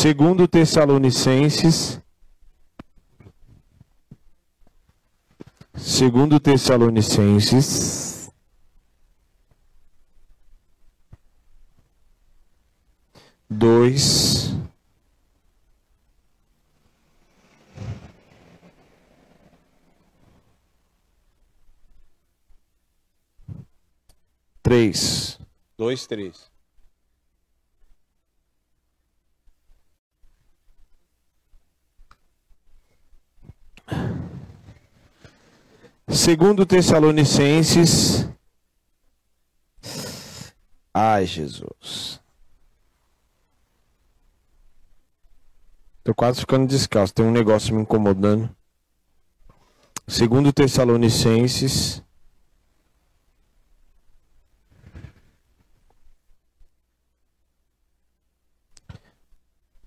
Segundo Tessalonicenses, segundo Tessalonicenses, dois, três, dois, três. Segundo Tessalonicenses. Ai, Jesus. Tô quase ficando descalço, tem um negócio me incomodando. Segundo Tessalonicenses.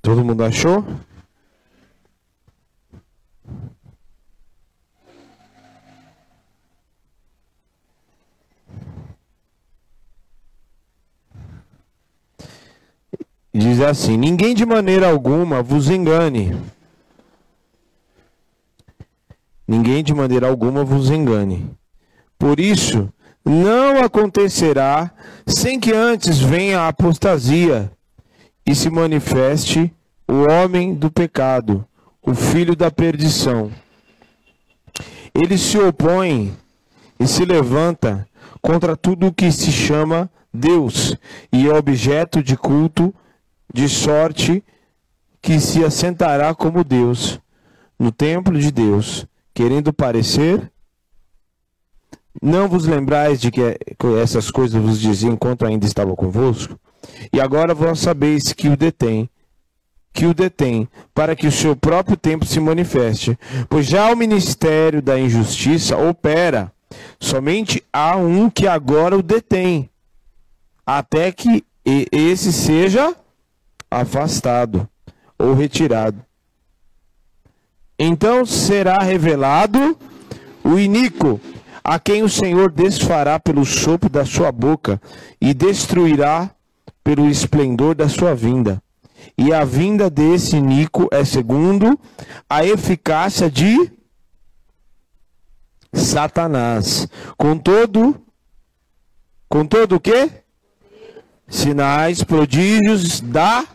Todo mundo achou? Diz assim: Ninguém de maneira alguma vos engane. Ninguém de maneira alguma vos engane. Por isso, não acontecerá sem que antes venha a apostasia e se manifeste o homem do pecado, o filho da perdição. Ele se opõe e se levanta contra tudo o que se chama Deus e é objeto de culto de sorte que se assentará como Deus no templo de Deus, querendo parecer. Não vos lembrais de que essas coisas vos dizia enquanto ainda estava convosco? E agora vós sabeis que o detém, que o detém, para que o seu próprio tempo se manifeste. Pois já o ministério da injustiça opera, somente há um que agora o detém, até que esse seja afastado ou retirado. Então será revelado o iníquo, a quem o Senhor desfará pelo sopro da sua boca e destruirá pelo esplendor da sua vinda. E a vinda desse iníquo é segundo a eficácia de Satanás. Com todo, com todo o quê? Sinais, prodígios da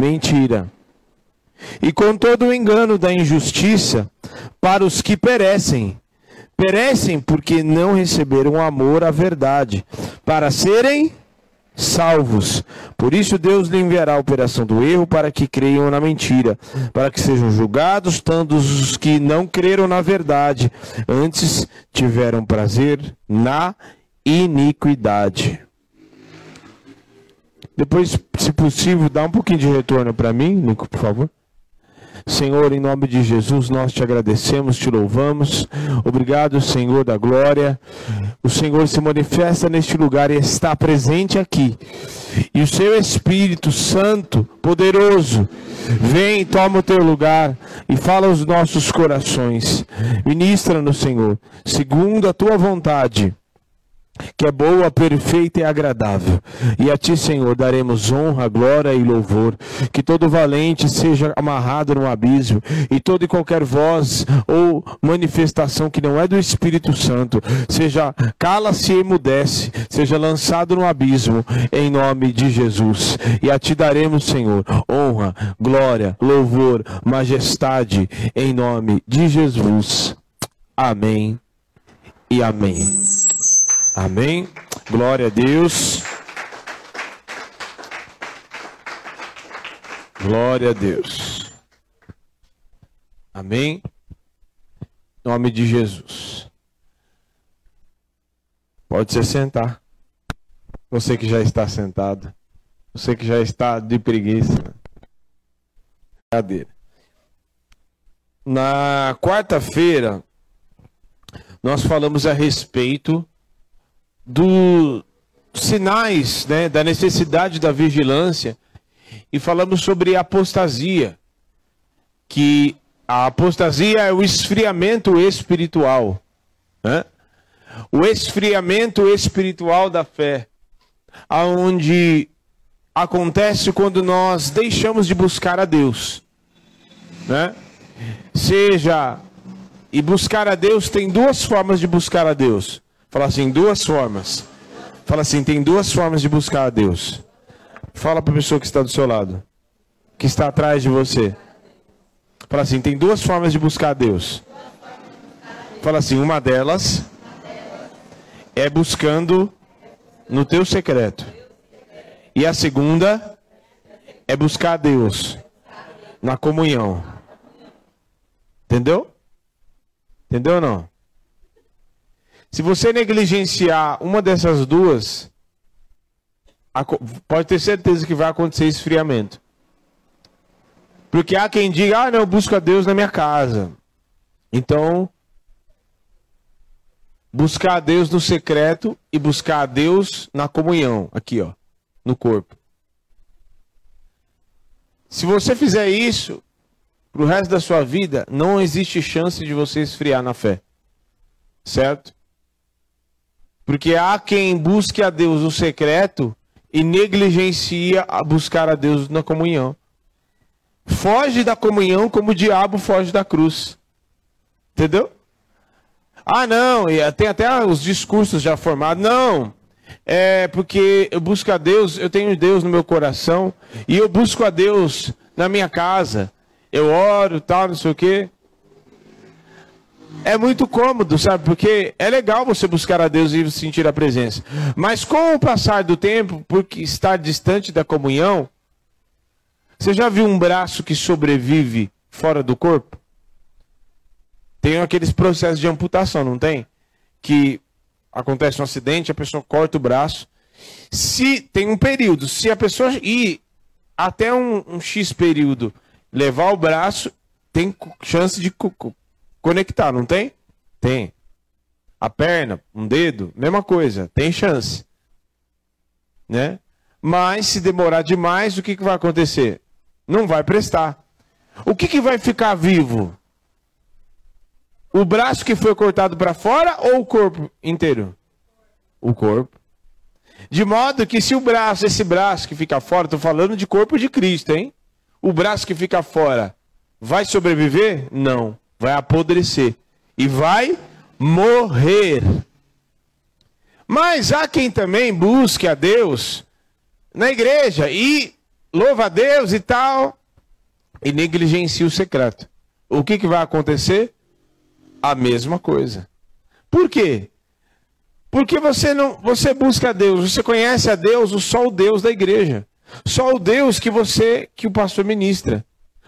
mentira. E com todo o engano da injustiça para os que perecem. Perecem porque não receberam amor à verdade, para serem salvos. Por isso Deus lhe enviará a operação do erro para que creiam na mentira, para que sejam julgados tantos os que não creram na verdade, antes tiveram prazer na iniquidade. Depois, se possível, dá um pouquinho de retorno para mim, Nico, por favor. Senhor, em nome de Jesus, nós te agradecemos, te louvamos. Obrigado, Senhor da glória. O Senhor se manifesta neste lugar e está presente aqui. E o seu Espírito Santo, poderoso, vem, toma o teu lugar e fala aos nossos corações. Ministra no Senhor, segundo a tua vontade que é boa, perfeita e agradável. E a ti, Senhor, daremos honra, glória e louvor. Que todo valente seja amarrado no abismo, e toda e qualquer voz ou manifestação que não é do Espírito Santo, seja cala-se e emudece, seja lançado no abismo, em nome de Jesus. E a ti daremos, Senhor, honra, glória, louvor, majestade, em nome de Jesus. Amém e amém. Amém. Glória a Deus. Glória a Deus. Amém. Em nome de Jesus. Pode se sentar. Você que já está sentado. Você que já está de preguiça. Cadeira. Na quarta-feira, nós falamos a respeito dos sinais né, da necessidade da vigilância e falamos sobre apostasia, que a apostasia é o esfriamento espiritual, né? o esfriamento espiritual da fé, aonde acontece quando nós deixamos de buscar a Deus, né? Seja e buscar a Deus tem duas formas de buscar a Deus. Fala assim, duas formas. Fala assim, tem duas formas de buscar a Deus. Fala para a pessoa que está do seu lado, que está atrás de você. Fala assim, tem duas formas de buscar a Deus. Fala assim, uma delas é buscando no teu secreto. E a segunda é buscar a Deus na comunhão. Entendeu? Entendeu ou não? Se você negligenciar uma dessas duas, pode ter certeza que vai acontecer esfriamento. Porque há quem diga, ah, não, eu busco a Deus na minha casa. Então, buscar a Deus no secreto e buscar a Deus na comunhão, aqui, ó, no corpo. Se você fizer isso, pro resto da sua vida, não existe chance de você esfriar na fé. Certo? Porque há quem busque a Deus no secreto e negligencia a buscar a Deus na comunhão. Foge da comunhão como o diabo foge da cruz. Entendeu? Ah, não, tem até os discursos já formados. Não, é porque eu busco a Deus, eu tenho Deus no meu coração e eu busco a Deus na minha casa. Eu oro, tal, não sei o quê é muito cômodo, sabe? Porque é legal você buscar a Deus e sentir a presença. Mas com o passar do tempo, porque estar distante da comunhão, você já viu um braço que sobrevive fora do corpo? Tem aqueles processos de amputação, não tem? Que acontece um acidente, a pessoa corta o braço. Se tem um período, se a pessoa ir até um, um X período levar o braço, tem chance de conectar, não tem? Tem. A perna, um dedo, mesma coisa, tem chance. Né? Mas se demorar demais, o que, que vai acontecer? Não vai prestar. O que, que vai ficar vivo? O braço que foi cortado para fora ou o corpo inteiro? O corpo. De modo que se o braço, esse braço que fica fora, estou falando de corpo de Cristo, hein? O braço que fica fora vai sobreviver? Não vai apodrecer e vai morrer. Mas há quem também busque a Deus na igreja e louva a Deus e tal, e negligencia o secreto. O que, que vai acontecer? A mesma coisa. Por quê? Porque você não, você busca a Deus, você conhece a Deus, só o Deus da igreja. Só o Deus que você, que o pastor ministra.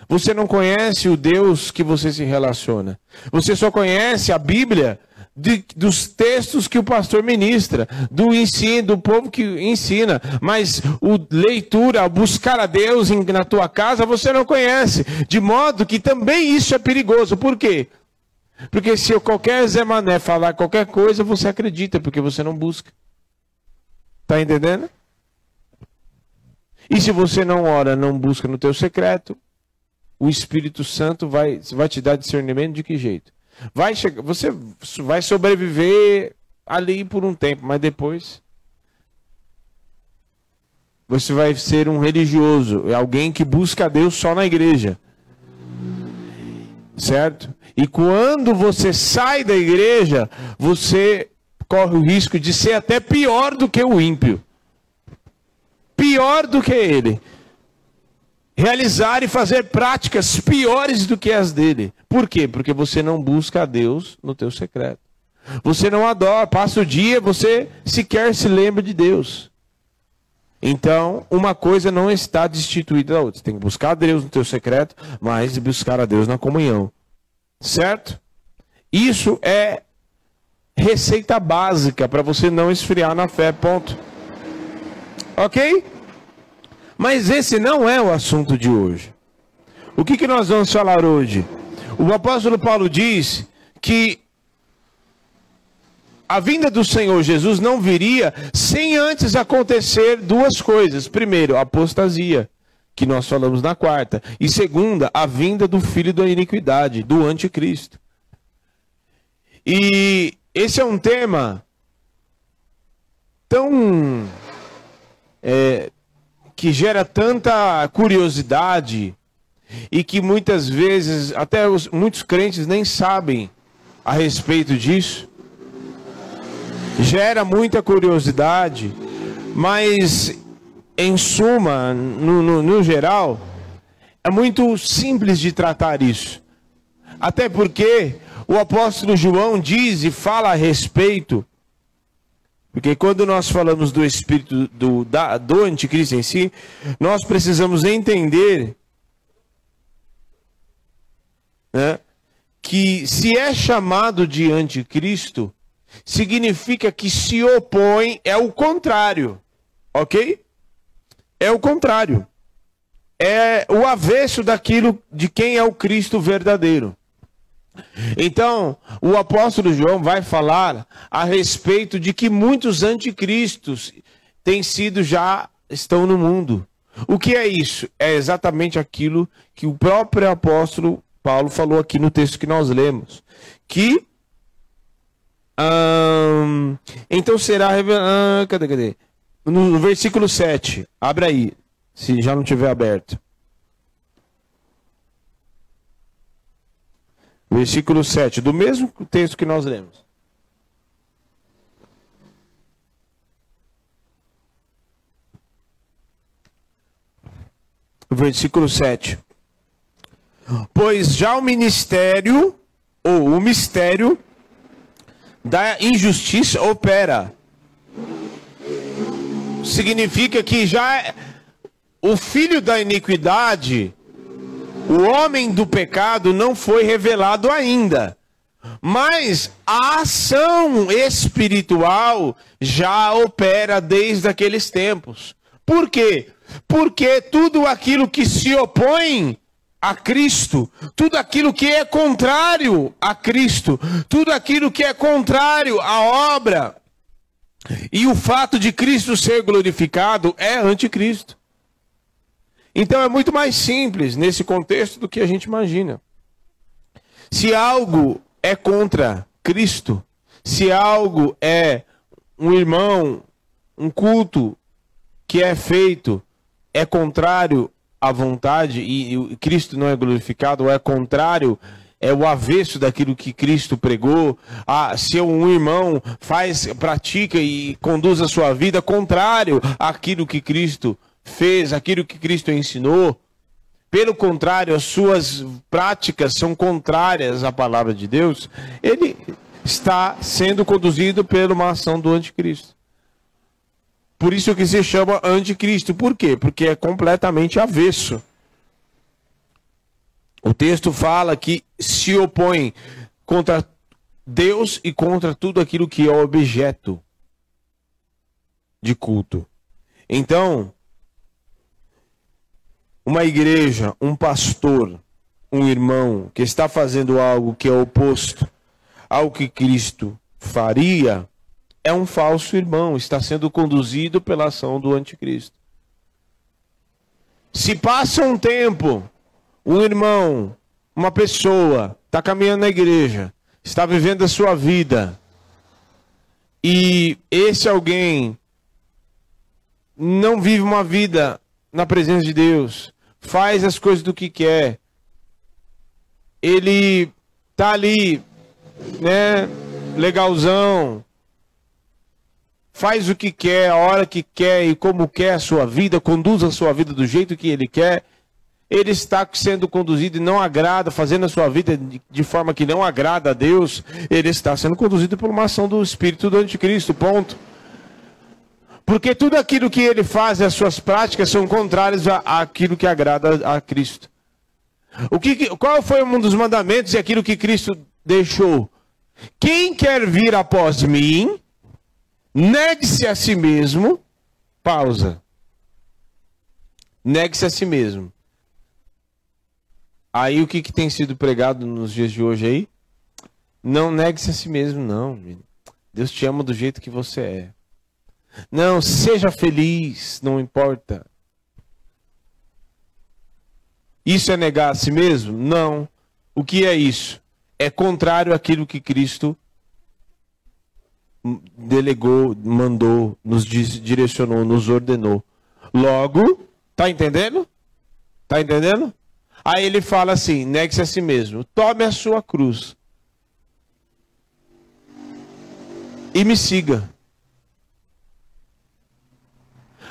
Você não conhece o Deus que você se relaciona. Você só conhece a Bíblia de, dos textos que o pastor ministra, do ensino, do povo que ensina. Mas o leitura, buscar a Deus em, na tua casa, você não conhece. De modo que também isso é perigoso. Por quê? Porque se qualquer Zé Mané falar qualquer coisa, você acredita, porque você não busca. Está entendendo? E se você não ora, não busca no teu secreto, o Espírito Santo vai, vai te dar discernimento de que jeito? Vai chegar, você vai sobreviver ali por um tempo, mas depois você vai ser um religioso, é alguém que busca Deus só na igreja. Certo? E quando você sai da igreja, você corre o risco de ser até pior do que o ímpio. Pior do que ele realizar e fazer práticas piores do que as dele. Por quê? Porque você não busca a Deus no teu secreto. Você não adora, passa o dia, você sequer se lembra de Deus. Então, uma coisa não está destituída da outra. Você tem que buscar a Deus no teu secreto, mas buscar a Deus na comunhão. Certo? Isso é receita básica para você não esfriar na fé, ponto. OK? Mas esse não é o assunto de hoje. O que, que nós vamos falar hoje? O apóstolo Paulo diz que a vinda do Senhor Jesus não viria sem antes acontecer duas coisas. Primeiro, a apostasia, que nós falamos na quarta. E segunda, a vinda do filho da iniquidade, do anticristo. E esse é um tema tão é, que gera tanta curiosidade e que muitas vezes até os, muitos crentes nem sabem a respeito disso. Gera muita curiosidade, mas em suma, no, no, no geral, é muito simples de tratar isso. Até porque o apóstolo João diz e fala a respeito porque quando nós falamos do espírito do, da, do anticristo em si, nós precisamos entender né, que se é chamado de anticristo, significa que se opõe, é o contrário. Ok? É o contrário. É o avesso daquilo de quem é o Cristo verdadeiro. Então, o apóstolo João vai falar a respeito de que muitos anticristos têm sido já estão no mundo. O que é isso? É exatamente aquilo que o próprio apóstolo Paulo falou aqui no texto que nós lemos, que hum, então será hum, cadê, cadê? No, versículo 7, abre aí, se já não tiver aberto. Versículo 7, do mesmo texto que nós lemos. Versículo 7. Pois já o ministério, ou o mistério da injustiça opera. Significa que já é o filho da iniquidade o homem do pecado não foi revelado ainda. Mas a ação espiritual já opera desde aqueles tempos. Por quê? Porque tudo aquilo que se opõe a Cristo, tudo aquilo que é contrário a Cristo, tudo aquilo que é contrário à obra e o fato de Cristo ser glorificado é anticristo. Então é muito mais simples nesse contexto do que a gente imagina. Se algo é contra Cristo, se algo é um irmão, um culto que é feito é contrário à vontade e, Cristo não é glorificado, ou é contrário é o avesso daquilo que Cristo pregou. Ah, se um irmão faz, pratica e conduz a sua vida contrário àquilo que Cristo fez, aquilo que Cristo ensinou. Pelo contrário, as suas práticas são contrárias à palavra de Deus. Ele está sendo conduzido por uma ação do anticristo. Por isso que se chama anticristo. Por quê? Porque é completamente avesso. O texto fala que se opõe contra Deus e contra tudo aquilo que é objeto de culto. Então, uma igreja, um pastor, um irmão que está fazendo algo que é oposto ao que Cristo faria, é um falso irmão, está sendo conduzido pela ação do anticristo. Se passa um tempo, um irmão, uma pessoa, está caminhando na igreja, está vivendo a sua vida, e esse alguém não vive uma vida na presença de Deus, faz as coisas do que quer. Ele tá ali, né, legalzão. Faz o que quer, a hora que quer e como quer a sua vida, conduz a sua vida do jeito que ele quer. Ele está sendo conduzido e não agrada, fazendo a sua vida de forma que não agrada a Deus. Ele está sendo conduzido por uma ação do Espírito do Anticristo. Ponto. Porque tudo aquilo que ele faz, as suas práticas, são contrárias àquilo que agrada a Cristo. O que, qual foi um dos mandamentos e aquilo que Cristo deixou? Quem quer vir após mim, negue-se a si mesmo. Pausa. Negue-se a si mesmo. Aí o que, que tem sido pregado nos dias de hoje aí? Não negue-se a si mesmo, não. Deus te ama do jeito que você é. Não, seja feliz, não importa. Isso é negar a si mesmo? Não. O que é isso? É contrário àquilo que Cristo delegou, mandou, nos direcionou, nos ordenou. Logo, tá entendendo? Tá entendendo? Aí ele fala assim: negue-se a si mesmo, tome a sua cruz e me siga.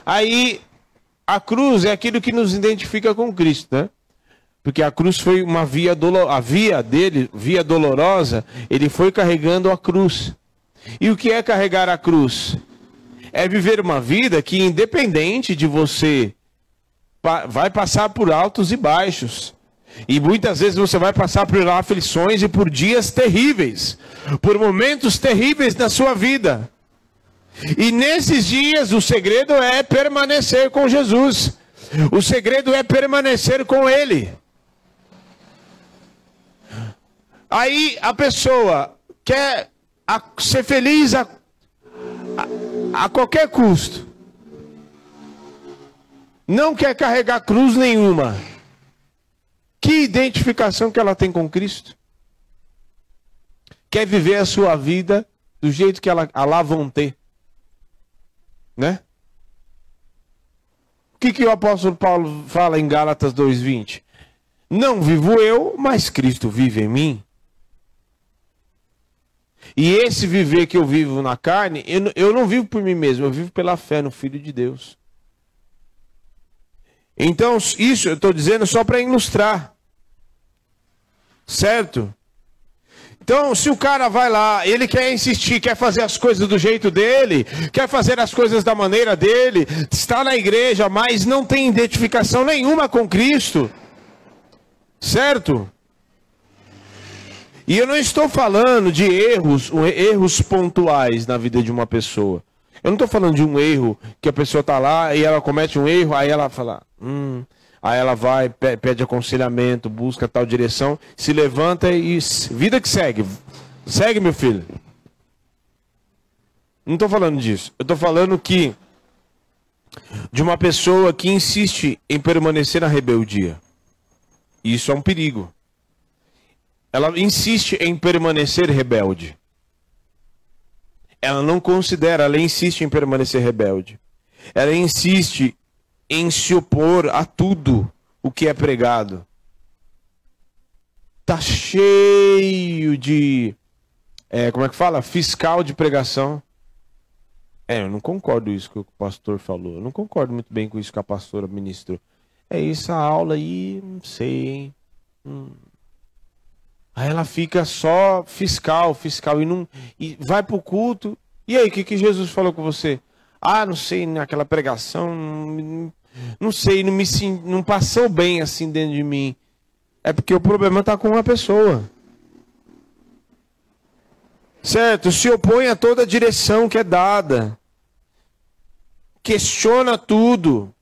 Aí a cruz é aquilo que nos identifica com Cristo, né? Porque a cruz foi uma via dolorosa, a via dele, via dolorosa, ele foi carregando a cruz. E o que é carregar a cruz? É viver uma vida que independente de você vai passar por altos e baixos. E muitas vezes você vai passar por aflições e por dias terríveis, por momentos terríveis na sua vida. E nesses dias o segredo é permanecer com Jesus. O segredo é permanecer com Ele. Aí a pessoa quer ser feliz a, a, a qualquer custo. Não quer carregar cruz nenhuma. Que identificação que ela tem com Cristo? Quer viver a sua vida do jeito que ela, lá vão ter. Né? O que, que o apóstolo Paulo fala em Gálatas 2,20? Não vivo eu, mas Cristo vive em mim. E esse viver que eu vivo na carne, eu, eu não vivo por mim mesmo, eu vivo pela fé no Filho de Deus. Então, isso eu estou dizendo só para ilustrar. Certo? Então, se o cara vai lá, ele quer insistir, quer fazer as coisas do jeito dele, quer fazer as coisas da maneira dele, está na igreja, mas não tem identificação nenhuma com Cristo. Certo? E eu não estou falando de erros, erros pontuais na vida de uma pessoa. Eu não estou falando de um erro que a pessoa está lá e ela comete um erro, aí ela fala, hum, aí ela vai, pede aconselhamento, busca tal direção, se levanta e vida que segue. Segue, meu filho. Não estou falando disso. Eu estou falando que de uma pessoa que insiste em permanecer na rebeldia. Isso é um perigo. Ela insiste em permanecer rebelde ela não considera, ela insiste em permanecer rebelde. Ela insiste em se opor a tudo o que é pregado. Tá cheio de é, como é que fala? Fiscal de pregação. É, eu não concordo isso que o pastor falou. Eu não concordo muito bem com isso que a pastora ministrou. É isso, a aula aí, não sei, hein? Hum. Aí ela fica só fiscal, fiscal, e, não, e vai para o culto. E aí, o que, que Jesus falou com você? Ah, não sei, naquela pregação, não, sei, não me não passou bem assim dentro de mim. É porque o problema está com uma pessoa. Certo? Se opõe a toda a direção que é dada. Questiona tudo.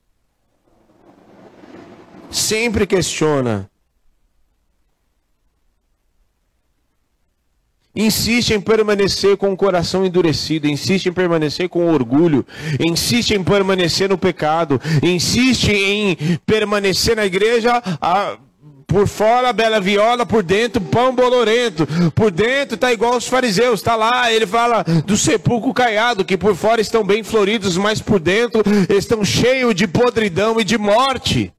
Sempre questiona. Insiste em permanecer com o coração endurecido, insiste em permanecer com orgulho, insiste em permanecer no pecado, insiste em permanecer na igreja. A, por fora, bela viola, por dentro, pão bolorento. Por dentro tá igual os fariseus, tá lá, ele fala do sepulcro caiado, que por fora estão bem floridos, mas por dentro estão cheios de podridão e de morte.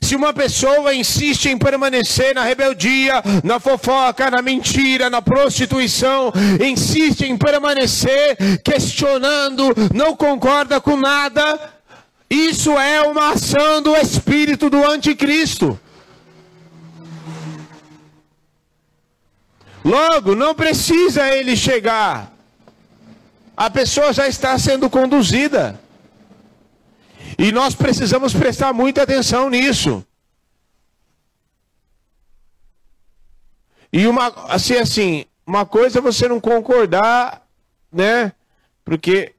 Se uma pessoa insiste em permanecer na rebeldia, na fofoca, na mentira, na prostituição, insiste em permanecer questionando, não concorda com nada, isso é uma ação do espírito do anticristo. Logo, não precisa ele chegar. A pessoa já está sendo conduzida. E nós precisamos prestar muita atenção nisso. E uma assim assim, uma coisa é você não concordar, né? Porque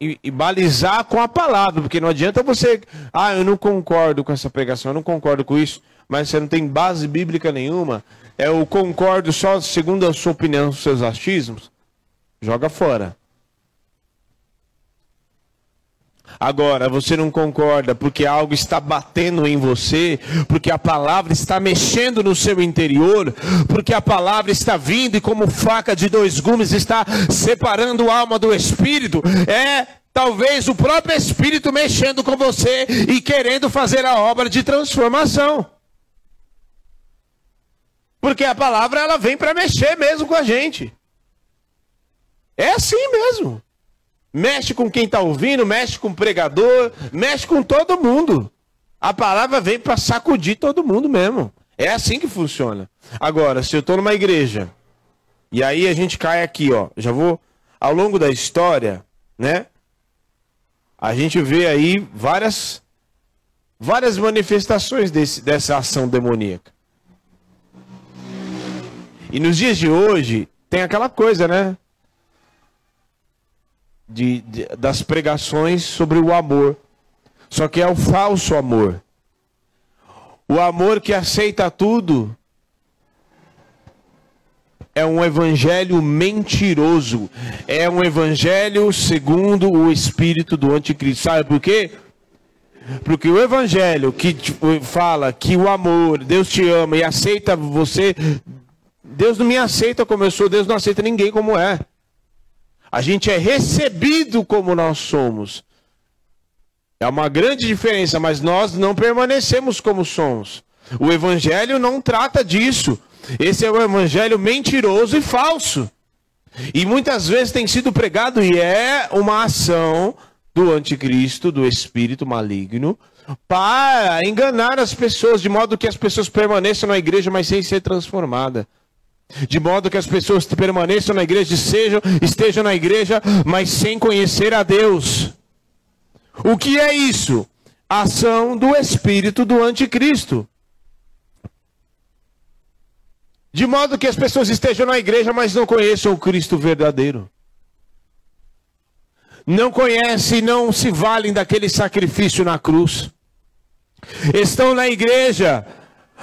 e, e, balizar com a palavra, porque não adianta você, ah, eu não concordo com essa pregação, eu não concordo com isso, mas você não tem base bíblica nenhuma, é o concordo só segundo a sua opinião, os seus achismos, joga fora. Agora, você não concorda porque algo está batendo em você, porque a palavra está mexendo no seu interior, porque a palavra está vindo e, como faca de dois gumes, está separando a alma do espírito. É Talvez o próprio Espírito mexendo com você e querendo fazer a obra de transformação. Porque a palavra ela vem para mexer mesmo com a gente. É assim mesmo. Mexe com quem está ouvindo, mexe com o pregador, mexe com todo mundo. A palavra vem para sacudir todo mundo mesmo. É assim que funciona. Agora, se eu estou numa igreja, e aí a gente cai aqui, ó. Já vou. Ao longo da história, né? A gente vê aí várias, várias manifestações desse, dessa ação demoníaca. E nos dias de hoje, tem aquela coisa, né? De, de, das pregações sobre o amor. Só que é o falso amor. O amor que aceita tudo é um evangelho mentiroso. É um evangelho segundo o espírito do anticristo. Sabe por quê? Porque o evangelho que fala que o amor, Deus te ama e aceita você, Deus não me aceita como eu sou, Deus não aceita ninguém como é. A gente é recebido como nós somos. É uma grande diferença, mas nós não permanecemos como somos. O evangelho não trata disso. Esse é o evangelho mentiroso e falso. E muitas vezes tem sido pregado e é uma ação do anticristo, do espírito maligno, para enganar as pessoas, de modo que as pessoas permaneçam na igreja, mas sem ser transformada. De modo que as pessoas permaneçam na igreja, sejam, estejam na igreja, mas sem conhecer a Deus. O que é isso? Ação do espírito do anticristo. De modo que as pessoas estejam na igreja, mas não conheçam o Cristo verdadeiro. Não conhecem, não se valem daquele sacrifício na cruz. Estão na igreja,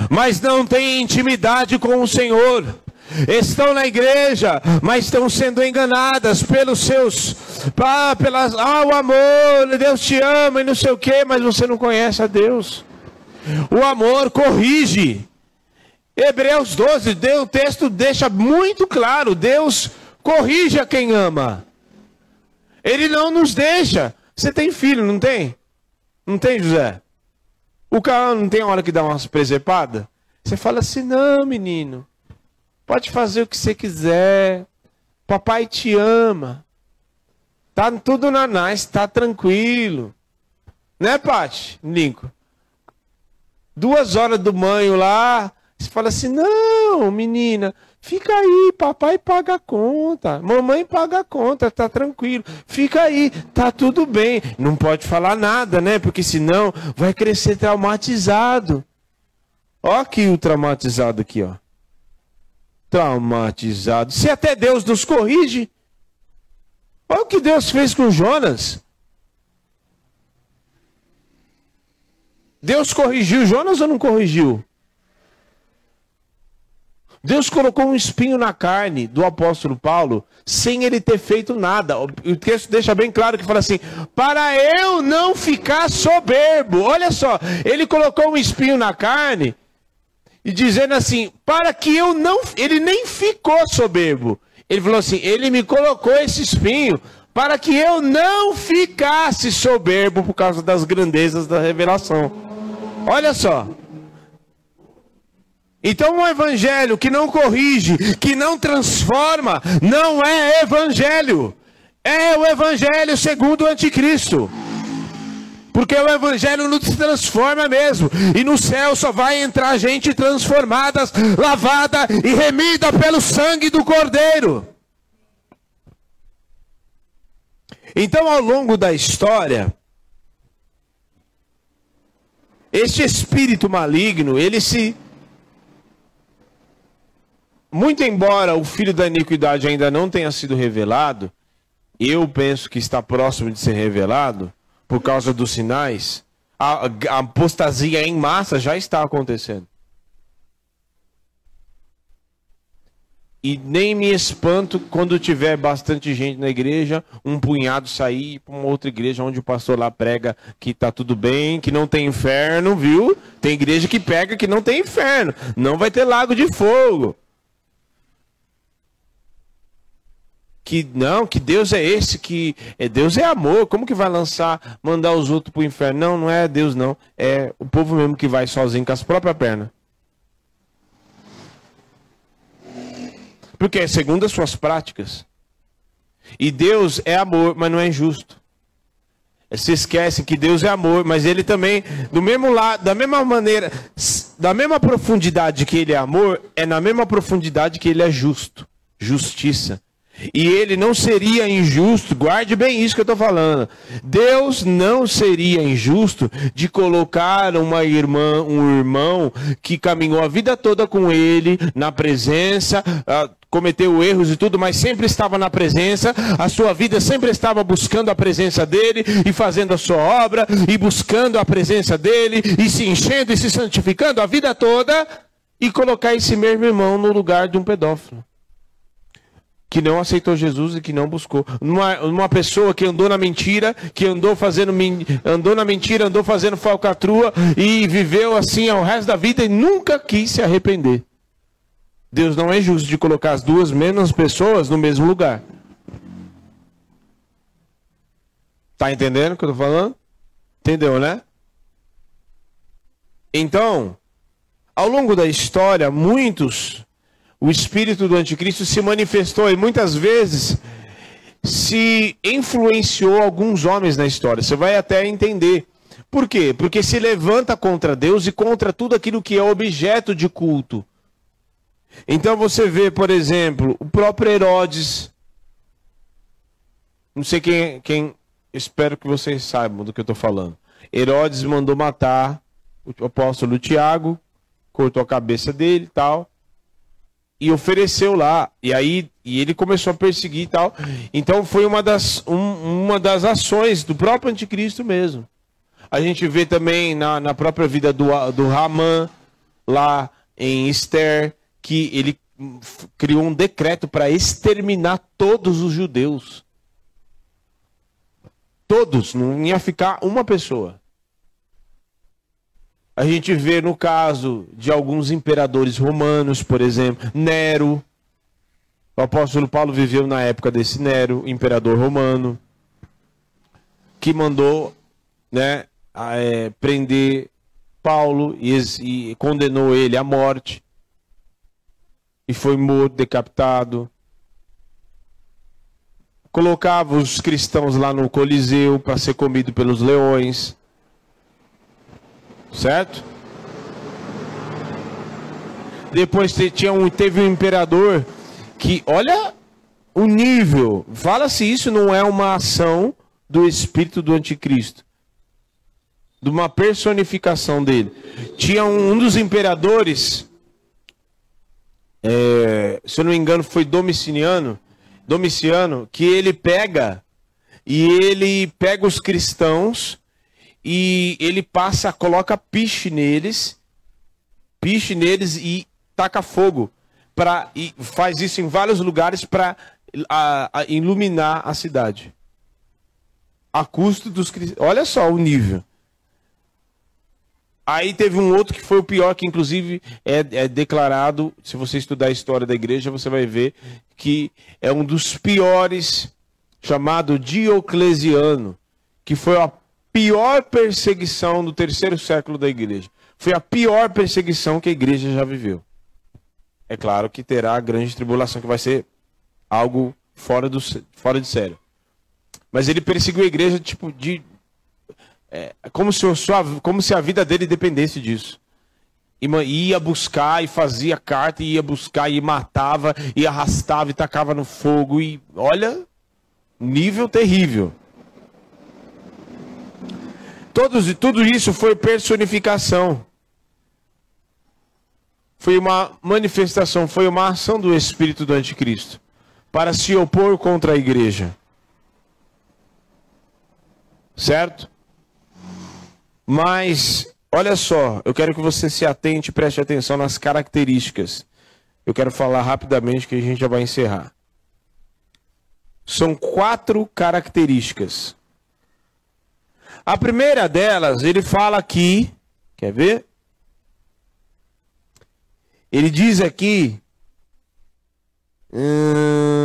mas não têm intimidade com o Senhor estão na igreja, mas estão sendo enganadas pelos seus, ah, pelas, ah, o amor, Deus te ama e não sei o que, mas você não conhece a Deus. O amor corrige. Hebreus 12, Deus, o texto deixa muito claro: Deus corrige a quem ama. Ele não nos deixa. Você tem filho, não tem? Não tem, José? O cara não tem hora que dá umas presepadas? Você fala assim: não, menino. Pode fazer o que você quiser. Papai te ama. Tá tudo na nice, tá tranquilo. Né, Pati? Lincoln? Duas horas do banho lá. Você fala assim: não, menina, fica aí, papai paga a conta, mamãe paga a conta, tá tranquilo, fica aí, tá tudo bem. Não pode falar nada, né? Porque senão vai crescer traumatizado. Ó, aqui o traumatizado aqui, ó traumatizado. Se até Deus nos corrige, olha o que Deus fez com Jonas. Deus corrigiu Jonas ou não corrigiu? Deus colocou um espinho na carne do apóstolo Paulo sem ele ter feito nada. O texto deixa bem claro que fala assim: para eu não ficar soberbo. Olha só, ele colocou um espinho na carne e dizendo assim: para que eu não. Ele nem ficou soberbo. Ele falou assim: ele me colocou esse espinho para que eu não ficasse soberbo por causa das grandezas da revelação. Olha só. Então, um evangelho que não corrige, que não transforma, não é evangelho. É o evangelho segundo o anticristo. Porque o Evangelho nos transforma mesmo. E no céu só vai entrar gente transformada, lavada e remida pelo sangue do Cordeiro. Então, ao longo da história, este espírito maligno, ele se. Muito embora o filho da iniquidade ainda não tenha sido revelado, eu penso que está próximo de ser revelado por causa dos sinais, a, a apostasia em massa já está acontecendo. E nem me espanto quando tiver bastante gente na igreja, um punhado sair para uma outra igreja onde o pastor lá prega que tá tudo bem, que não tem inferno, viu? Tem igreja que pega que não tem inferno, não vai ter lago de fogo. Que não, que Deus é esse, que é, Deus é amor, como que vai lançar, mandar os outros para o inferno? Não, não é Deus não, é o povo mesmo que vai sozinho com as próprias pernas. Porque é segundo as suas práticas. E Deus é amor, mas não é injusto. Se esquecem que Deus é amor, mas ele também, do mesmo lado, da mesma maneira, da mesma profundidade que ele é amor, é na mesma profundidade que ele é justo, justiça. E ele não seria injusto, guarde bem isso que eu estou falando. Deus não seria injusto de colocar uma irmã, um irmão que caminhou a vida toda com ele, na presença, ah, cometeu erros e tudo, mas sempre estava na presença, a sua vida sempre estava buscando a presença dele e fazendo a sua obra e buscando a presença dele e se enchendo e se santificando a vida toda e colocar esse mesmo irmão no lugar de um pedófilo que não aceitou Jesus e que não buscou. Uma, uma pessoa que andou na mentira, que andou fazendo andou na mentira, andou fazendo falcatrua e viveu assim ao resto da vida e nunca quis se arrepender. Deus não é justo de colocar as duas mesmas pessoas no mesmo lugar. Tá entendendo o que eu tô falando? Entendeu, né? Então, ao longo da história, muitos o espírito do anticristo se manifestou e muitas vezes se influenciou alguns homens na história. Você vai até entender. Por quê? Porque se levanta contra Deus e contra tudo aquilo que é objeto de culto. Então você vê, por exemplo, o próprio Herodes. Não sei quem, quem espero que vocês saibam do que eu estou falando. Herodes mandou matar o apóstolo Tiago, cortou a cabeça dele tal e ofereceu lá. E aí e ele começou a perseguir e tal. Então foi uma das, um, uma das ações do próprio anticristo mesmo. A gente vê também na, na própria vida do, do Raman, lá em Esther, que ele criou um decreto para exterminar todos os judeus. Todos, não ia ficar uma pessoa. A gente vê no caso de alguns imperadores romanos, por exemplo, Nero. O apóstolo Paulo viveu na época desse Nero, imperador romano, que mandou né, é, prender Paulo e, e condenou ele à morte. E foi morto, decapitado. Colocava os cristãos lá no Coliseu para ser comido pelos leões. Certo? Depois tinha um, teve um imperador que, olha o nível. Fala se isso não é uma ação do espírito do anticristo. De uma personificação dele. Tinha um, um dos imperadores, é, se eu não me engano, foi Domiciano, Domiciano, que ele pega e ele pega os cristãos e ele passa, coloca piche neles, piche neles e taca fogo para e faz isso em vários lugares para iluminar a cidade. A custo dos cristãos. Olha só o nível. Aí teve um outro que foi o pior, que inclusive é, é, declarado, se você estudar a história da igreja, você vai ver que é um dos piores, chamado Dioclesiano, que foi a pior perseguição do terceiro século da igreja. Foi a pior perseguição que a igreja já viveu. É claro que terá a grande tribulação, que vai ser algo fora, do, fora de sério. Mas ele perseguiu a igreja, tipo, de. É, como, se sua, como se a vida dele dependesse disso. E ia buscar e fazia carta, e ia buscar e matava, e arrastava e tacava no fogo. E olha, nível terrível. Todos, tudo isso foi personificação. Foi uma manifestação, foi uma ação do espírito do anticristo para se opor contra a igreja. Certo? Mas, olha só, eu quero que você se atente e preste atenção nas características. Eu quero falar rapidamente que a gente já vai encerrar. São quatro características a primeira delas, ele fala aqui, quer ver? Ele diz aqui. Hum,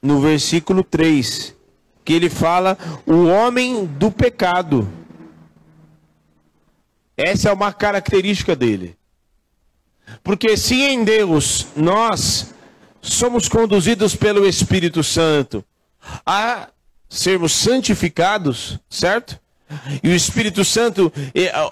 no versículo 3, que ele fala o homem do pecado. Essa é uma característica dele. Porque se em Deus nós somos conduzidos pelo Espírito Santo a sermos santificados, certo? E o Espírito Santo,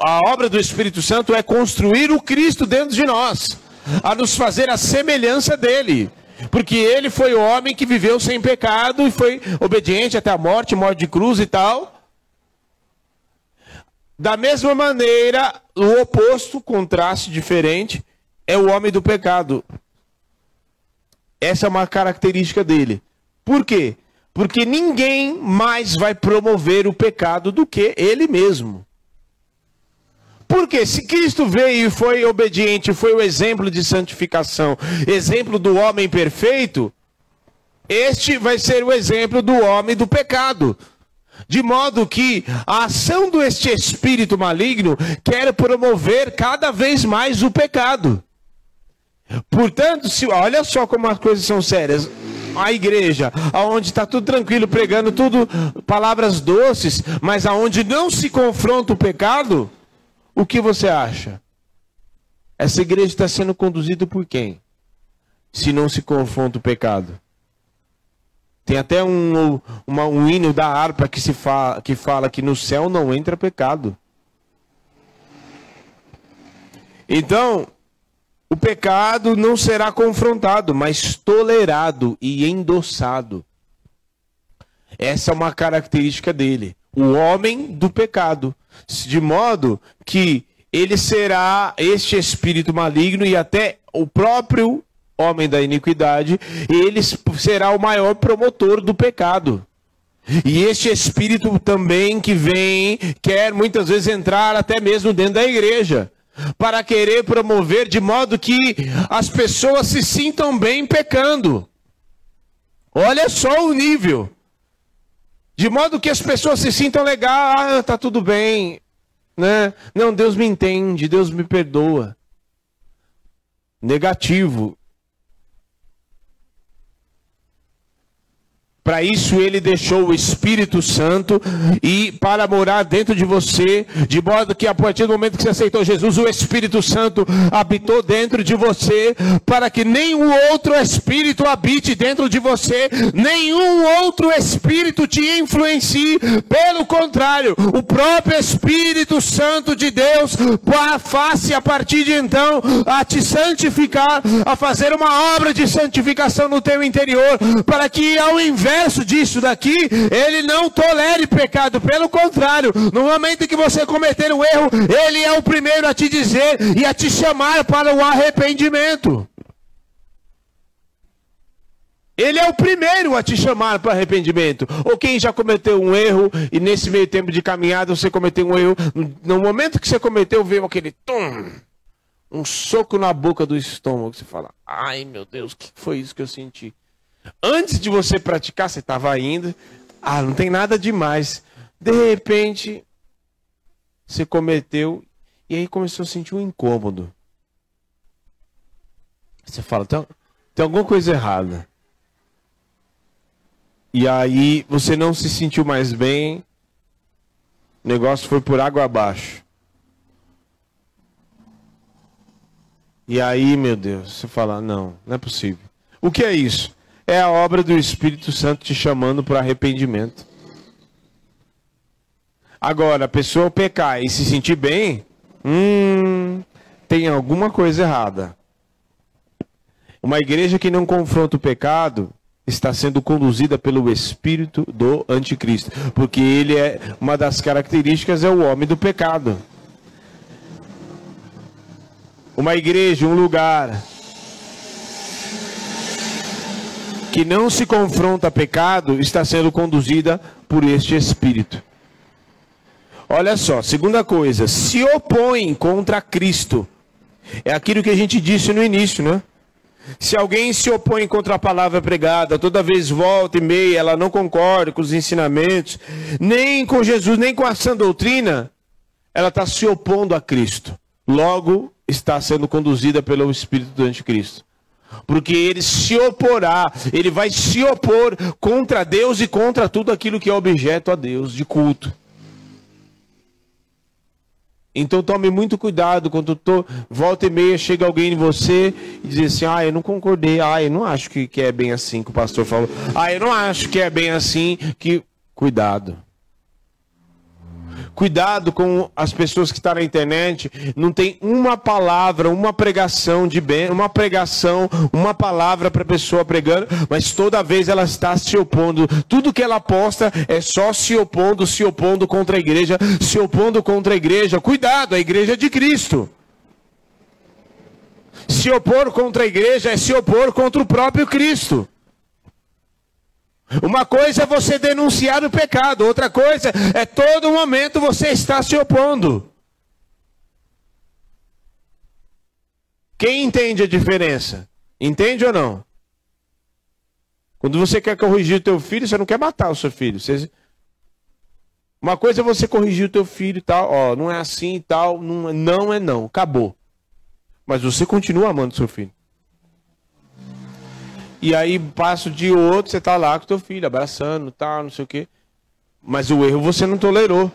a obra do Espírito Santo é construir o Cristo dentro de nós, a nos fazer a semelhança dele. Porque ele foi o homem que viveu sem pecado e foi obediente até a morte, morte de cruz e tal. Da mesma maneira, o oposto, contraste diferente, é o homem do pecado. Essa é uma característica dele. Por quê? Porque ninguém mais vai promover o pecado do que ele mesmo. Porque se Cristo veio e foi obediente, foi o exemplo de santificação, exemplo do homem perfeito, este vai ser o exemplo do homem do pecado. De modo que a ação deste espírito maligno quer promover cada vez mais o pecado. Portanto, se, olha só como as coisas são sérias a igreja, aonde está tudo tranquilo, pregando tudo palavras doces, mas aonde não se confronta o pecado, o que você acha? Essa igreja está sendo conduzida por quem? Se não se confronta o pecado. Tem até um, uma, um hino da harpa que, se fala, que fala que no céu não entra pecado. Então, o pecado não será confrontado, mas tolerado e endossado. Essa é uma característica dele, o homem do pecado, de modo que ele será este espírito maligno e até o próprio homem da iniquidade, ele será o maior promotor do pecado. E este espírito também que vem, quer muitas vezes entrar até mesmo dentro da igreja para querer promover de modo que as pessoas se sintam bem pecando. Olha só o nível. De modo que as pessoas se sintam legal, ah, tá tudo bem, né? Não, Deus me entende, Deus me perdoa. Negativo. Para isso ele deixou o Espírito Santo e para morar dentro de você, de modo que a partir do momento que você aceitou Jesus, o Espírito Santo habitou dentro de você, para que nenhum outro espírito habite dentro de você, nenhum outro espírito te influencie, pelo contrário, o próprio Espírito Santo de Deus face a partir de então a te santificar, a fazer uma obra de santificação no teu interior, para que ao invés disso daqui, ele não tolere pecado, pelo contrário, no momento em que você cometer um erro, ele é o primeiro a te dizer e a te chamar para o arrependimento. Ele é o primeiro a te chamar para arrependimento. Ou quem já cometeu um erro e nesse meio tempo de caminhada você cometeu um erro, no momento que você cometeu, veio aquele tum, um soco na boca do estômago. Você fala: Ai meu Deus, o que foi isso que eu senti? Antes de você praticar, você estava indo, ah, não tem nada demais. De repente, você cometeu e aí começou a sentir um incômodo. Você fala, tem, tem alguma coisa errada. E aí você não se sentiu mais bem, o negócio foi por água abaixo. E aí, meu Deus, você fala, não, não é possível. O que é isso? É a obra do Espírito Santo te chamando para arrependimento. Agora, a pessoa pecar e se sentir bem, hum, tem alguma coisa errada. Uma igreja que não confronta o pecado está sendo conduzida pelo espírito do anticristo, porque ele é uma das características é o homem do pecado. Uma igreja, um lugar que não se confronta pecado está sendo conduzida por este espírito. Olha só, segunda coisa, se opõe contra Cristo. É aquilo que a gente disse no início, né? Se alguém se opõe contra a palavra pregada, toda vez volta e meia, ela não concorda com os ensinamentos, nem com Jesus, nem com a sã doutrina, ela está se opondo a Cristo. Logo, está sendo conduzida pelo Espírito do Anticristo. Porque ele se oporá, ele vai se opor contra Deus e contra tudo aquilo que é objeto a Deus de culto. Então tome muito cuidado quando tô, volta e meia chega alguém em você e diz assim: Ah, eu não concordei, ah, eu não acho que, que é bem assim que o pastor falou, ah, eu não acho que é bem assim que. Cuidado. Cuidado com as pessoas que estão na internet. Não tem uma palavra, uma pregação de bem, uma pregação, uma palavra para a pessoa pregando, mas toda vez ela está se opondo. Tudo que ela posta é só se opondo, se opondo contra a igreja, se opondo contra a igreja. Cuidado, a igreja é de Cristo. Se opor contra a igreja é se opor contra o próprio Cristo. Uma coisa é você denunciar o pecado, outra coisa é todo momento você está se opondo. Quem entende a diferença? Entende ou não? Quando você quer corrigir o teu filho, você não quer matar o seu filho. Você... Uma coisa é você corrigir o teu filho e tal, ó, não é assim e tal, não, é, não é não, acabou. Mas você continua amando seu filho. E aí passa o dia outro, você tá lá com teu filho, abraçando, tal, não sei o quê. Mas o erro você não tolerou.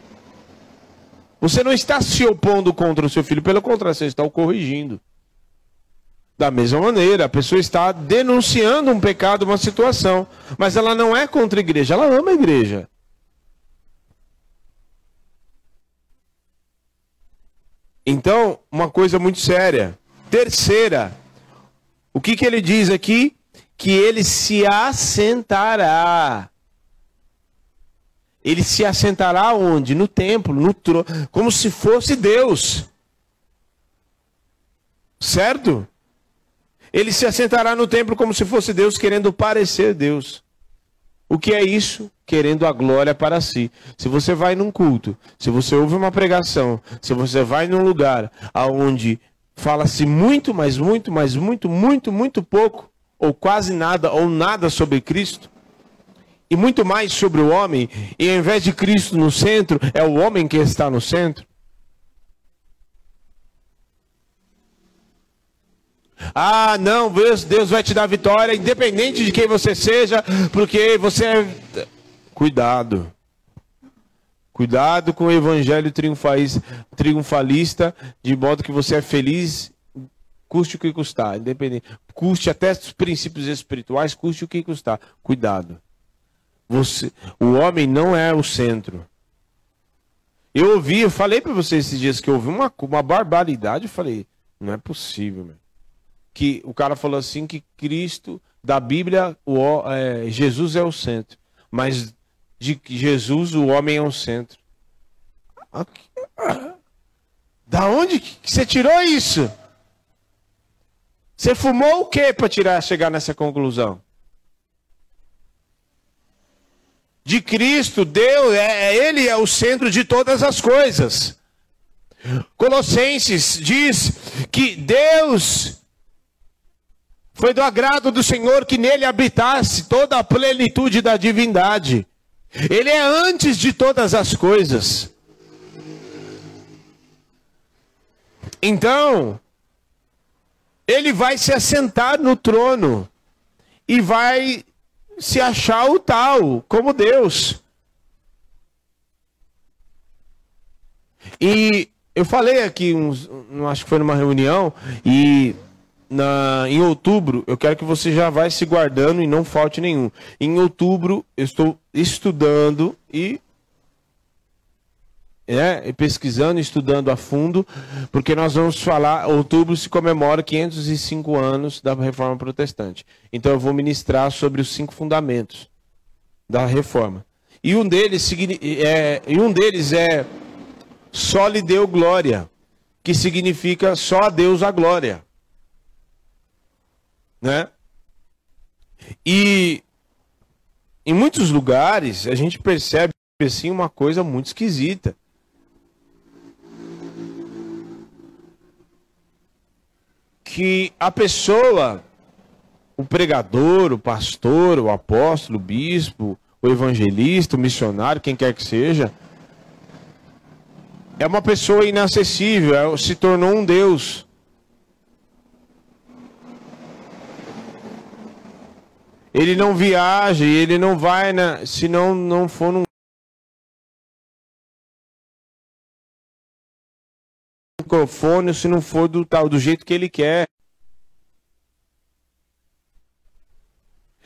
Você não está se opondo contra o seu filho, pelo contrário, você está o corrigindo. Da mesma maneira, a pessoa está denunciando um pecado, uma situação, mas ela não é contra a igreja, ela ama a igreja. Então, uma coisa muito séria. Terceira, o que, que ele diz aqui? Que ele se assentará. Ele se assentará onde? No templo, no trono, como se fosse Deus. Certo? Ele se assentará no templo como se fosse Deus, querendo parecer Deus. O que é isso? Querendo a glória para si. Se você vai num culto, se você ouve uma pregação, se você vai num lugar aonde fala-se muito, mas muito, mas muito, muito, muito pouco, ou quase nada, ou nada sobre Cristo, e muito mais sobre o homem, e ao invés de Cristo no centro, é o homem que está no centro. Ah, não, Deus, vai te dar vitória, independente de quem você seja, porque você é. Cuidado. Cuidado com o evangelho triunfalista, de modo que você é feliz Custe o que custar, independente. Custe até os princípios espirituais, custe o que custar. Cuidado. Você, o homem não é o centro. Eu ouvi, eu falei para vocês esses dias que eu ouvi uma, uma barbaridade, eu falei, não é possível, meu. Que o cara falou assim que Cristo, da Bíblia, o, é, Jesus é o centro. Mas de Jesus, o homem é o centro. Da onde que você tirou isso? Você fumou o que para tirar, chegar nessa conclusão? De Cristo, Deus, é, é, Ele é o centro de todas as coisas. Colossenses diz que Deus foi do agrado do Senhor que nele habitasse toda a plenitude da divindade. Ele é antes de todas as coisas. Então, ele vai se assentar no trono e vai se achar o tal, como Deus. E eu falei aqui, uns, acho que foi numa reunião, e na, em outubro, eu quero que você já vá se guardando e não falte nenhum. Em outubro, eu estou estudando e é, pesquisando, estudando a fundo, porque nós vamos falar, outubro se comemora 505 anos da Reforma Protestante. Então eu vou ministrar sobre os cinco fundamentos da Reforma. E um deles é, e um deles é só lhe deu glória, que significa só a Deus a glória. Né? E em muitos lugares a gente percebe assim uma coisa muito esquisita. Que a pessoa, o pregador, o pastor, o apóstolo, o bispo, o evangelista, o missionário, quem quer que seja, é uma pessoa inacessível, é, se tornou um Deus. Ele não viaja, ele não vai na, se não não for num microfone, se não for do tal do jeito que ele quer.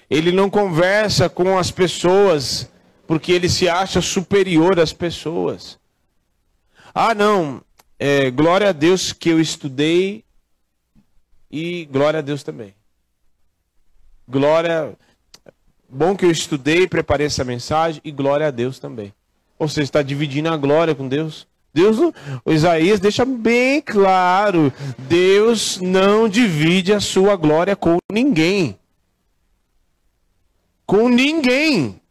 Ele não conversa com as pessoas porque ele se acha superior às pessoas. Ah, não, é, glória a Deus que eu estudei e glória a Deus também. Glória, bom que eu estudei, preparei essa mensagem e glória a Deus também. Ou seja, está dividindo a glória com Deus. Deus, o Isaías deixa bem claro: Deus não divide a sua glória com ninguém com ninguém.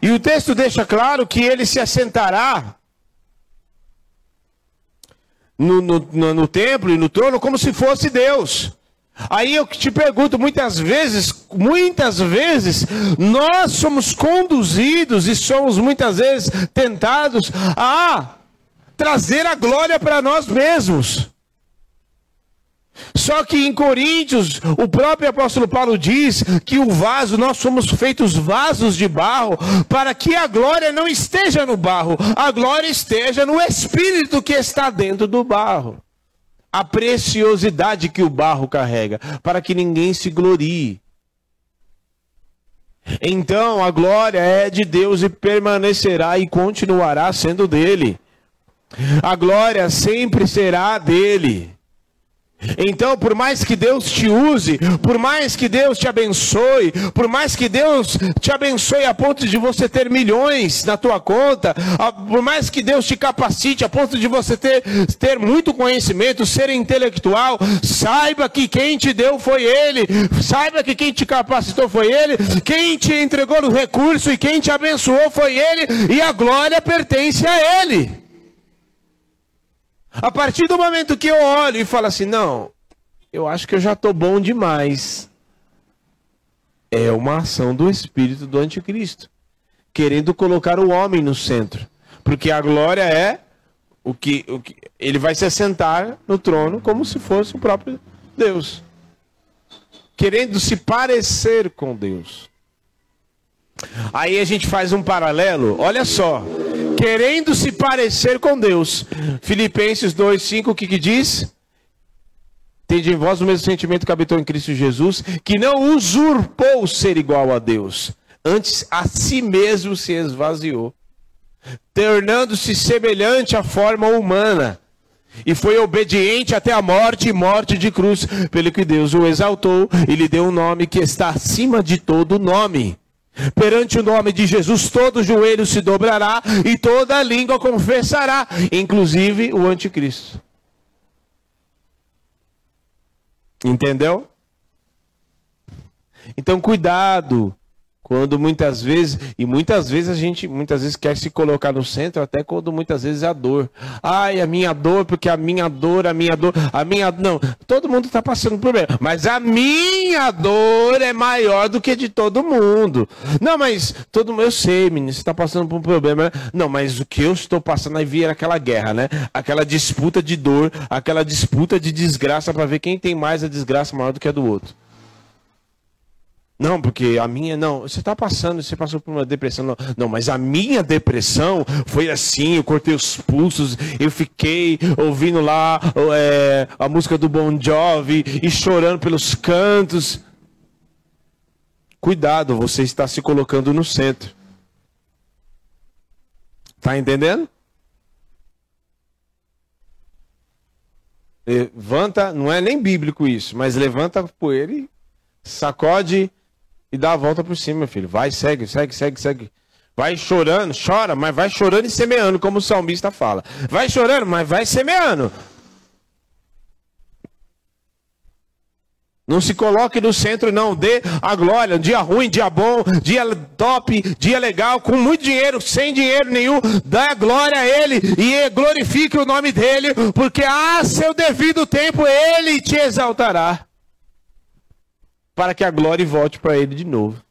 E o texto deixa claro que ele se assentará no, no, no, no templo e no trono como se fosse Deus. Aí eu te pergunto, muitas vezes, muitas vezes, nós somos conduzidos e somos muitas vezes tentados a trazer a glória para nós mesmos. Só que em Coríntios, o próprio apóstolo Paulo diz que o vaso, nós somos feitos vasos de barro, para que a glória não esteja no barro, a glória esteja no espírito que está dentro do barro. A preciosidade que o barro carrega, para que ninguém se glorie. Então a glória é de Deus e permanecerá e continuará sendo dele. A glória sempre será dele. Então, por mais que Deus te use, por mais que Deus te abençoe, por mais que Deus te abençoe a ponto de você ter milhões na tua conta, por mais que Deus te capacite a ponto de você ter, ter muito conhecimento, ser intelectual, saiba que quem te deu foi Ele, saiba que quem te capacitou foi Ele, quem te entregou o recurso e quem te abençoou foi Ele, e a glória pertence a Ele. A partir do momento que eu olho e falo assim, não, eu acho que eu já estou bom demais. É uma ação do espírito do anticristo, querendo colocar o homem no centro, porque a glória é o que, o que ele vai se assentar no trono como se fosse o próprio Deus, querendo se parecer com Deus. Aí a gente faz um paralelo, olha só querendo se parecer com Deus. Filipenses 2:5 o que, que diz? Tende em vós o mesmo sentimento que habitou em Cristo Jesus, que não usurpou ser igual a Deus, antes a si mesmo se esvaziou, tornando-se semelhante à forma humana, e foi obediente até a morte e morte de cruz, pelo que Deus o exaltou e lhe deu um nome que está acima de todo nome Perante o nome de Jesus, todo joelho se dobrará e toda língua confessará, inclusive o anticristo. Entendeu? Então, cuidado quando muitas vezes, e muitas vezes a gente muitas vezes quer se colocar no centro, até quando muitas vezes é a dor. Ai, a minha dor, porque a minha dor, a minha dor, a minha. Não, todo mundo está passando por problema. Mas a minha dor é maior do que de todo mundo. Não, mas todo mundo, eu sei, menino, você está passando por um problema. Não, mas o que eu estou passando aí vira aquela guerra, né? Aquela disputa de dor, aquela disputa de desgraça para ver quem tem mais a desgraça maior do que a do outro. Não, porque a minha, não, você está passando, você passou por uma depressão. Não, não, mas a minha depressão foi assim, eu cortei os pulsos, eu fiquei ouvindo lá é, a música do Bon Jovi e chorando pelos cantos. Cuidado, você está se colocando no centro. Tá entendendo? Levanta, não é nem bíblico isso, mas levanta a poeira e sacode e dá a volta por cima, meu filho. Vai, segue, segue, segue, segue. Vai chorando, chora, mas vai chorando e semeando, como o salmista fala. Vai chorando, mas vai semeando. Não se coloque no centro, não. Dê a glória. Dia ruim, dia bom, dia top, dia legal, com muito dinheiro, sem dinheiro nenhum. Dá a glória a Ele e glorifique o nome dEle, porque a seu devido tempo Ele te exaltará para que a glória volte para ele de novo.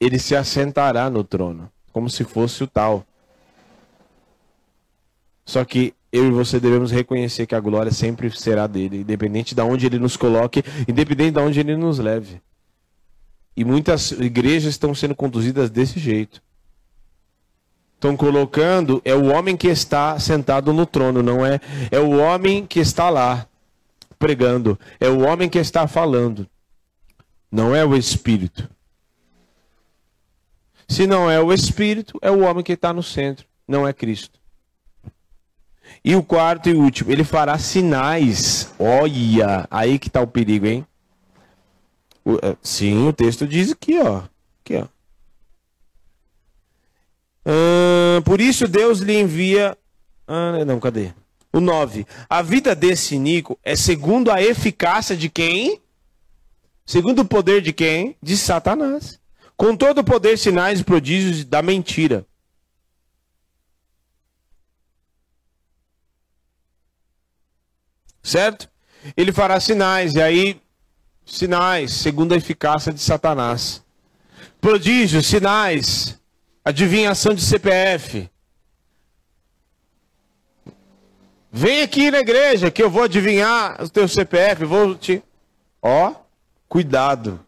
Ele se assentará no trono, como se fosse o tal. Só que eu e você devemos reconhecer que a glória sempre será dele, independente de onde ele nos coloque, independente de onde ele nos leve. E muitas igrejas estão sendo conduzidas desse jeito. Estão colocando, é o homem que está sentado no trono, não é? É o homem que está lá pregando, é o homem que está falando, não é o Espírito. Se não é o Espírito, é o homem que está no centro, não é Cristo. E o quarto e último, ele fará sinais. Olha, aí que está o perigo, hein? O, é, sim, o texto diz aqui, ó. Aqui, ó. Ah, por isso Deus lhe envia. Ah, não, cadê? O 9. A vida desse Nico é segundo a eficácia de quem? Segundo o poder de quem? De Satanás. Com todo o poder, sinais e prodígios da mentira. Certo? Ele fará sinais, e aí, sinais, segundo a eficácia de Satanás. Prodígios, sinais, adivinhação de CPF. Vem aqui na igreja que eu vou adivinhar o teu CPF, vou te. Ó, cuidado.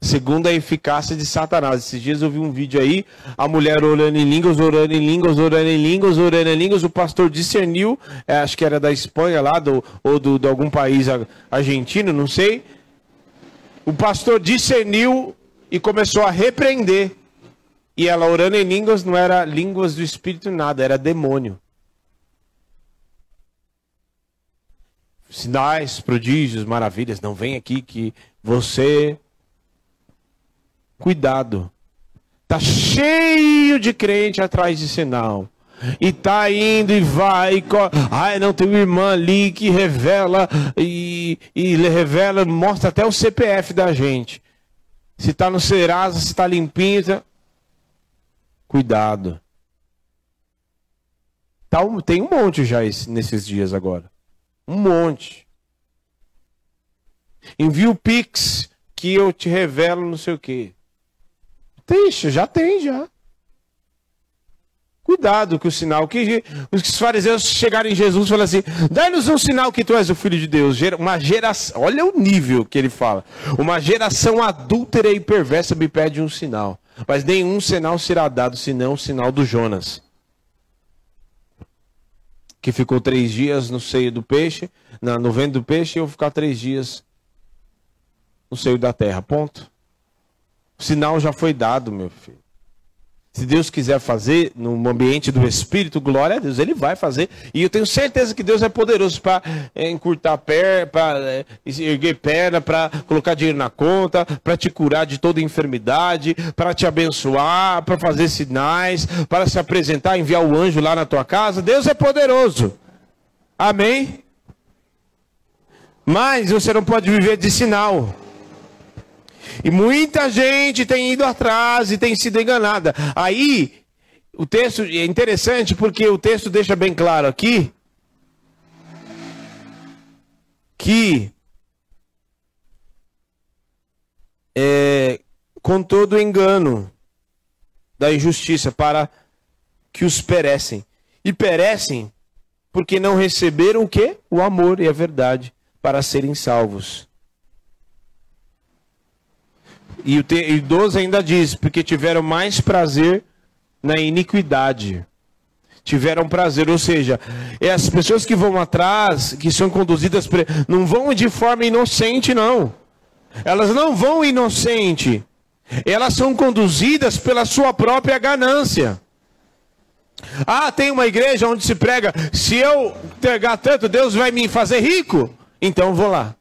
Segundo a eficácia de Satanás. Esses dias eu vi um vídeo aí, a mulher orando em línguas, orando em línguas, orando em línguas, orando em línguas. O pastor discerniu, é, acho que era da Espanha lá, do, ou do, de algum país argentino, não sei. O pastor discerniu e começou a repreender. E ela orando em línguas não era línguas do espírito nada, era demônio. Sinais, prodígios, maravilhas, não vem aqui que você cuidado. Tá cheio de crente atrás de sinal. E tá indo e vai. E... Ai, não, tem uma irmã ali que revela e, e revela, mostra até o CPF da gente. Se está no Serasa, se está limpinho. Tá... Cuidado. Tá um, tem um monte já esse, nesses dias agora. Um monte. Envia o Pix que eu te revelo não sei o quê. Tem, já tem, já. Cuidado com o sinal. Que os fariseus chegaram em Jesus e falaram assim: dá-nos um sinal que tu és o filho de Deus. Uma geração, olha o nível que ele fala. Uma geração adúltera e perversa me pede um sinal. Mas nenhum sinal será dado senão o sinal do Jonas. Que ficou três dias no seio do peixe, no vento do peixe, e eu ficar três dias no seio da terra. Ponto. O sinal já foi dado, meu filho. Se Deus quiser fazer no ambiente do Espírito, glória a Deus, Ele vai fazer. E eu tenho certeza que Deus é poderoso para é, encurtar perna, para é, erguer perna, para colocar dinheiro na conta, para te curar de toda enfermidade, para te abençoar, para fazer sinais, para se apresentar, enviar o anjo lá na tua casa. Deus é poderoso. Amém? Mas você não pode viver de sinal. E muita gente tem ido atrás e tem sido enganada. Aí, o texto é interessante porque o texto deixa bem claro aqui que é, com todo o engano da injustiça para que os perecem. E perecem porque não receberam o que? O amor e a verdade para serem salvos. E o 12 ainda diz: porque tiveram mais prazer na iniquidade. Tiveram prazer, ou seja, é as pessoas que vão atrás, que são conduzidas, não vão de forma inocente, não. Elas não vão inocente. Elas são conduzidas pela sua própria ganância. Ah, tem uma igreja onde se prega: se eu pegar tanto, Deus vai me fazer rico. Então vou lá.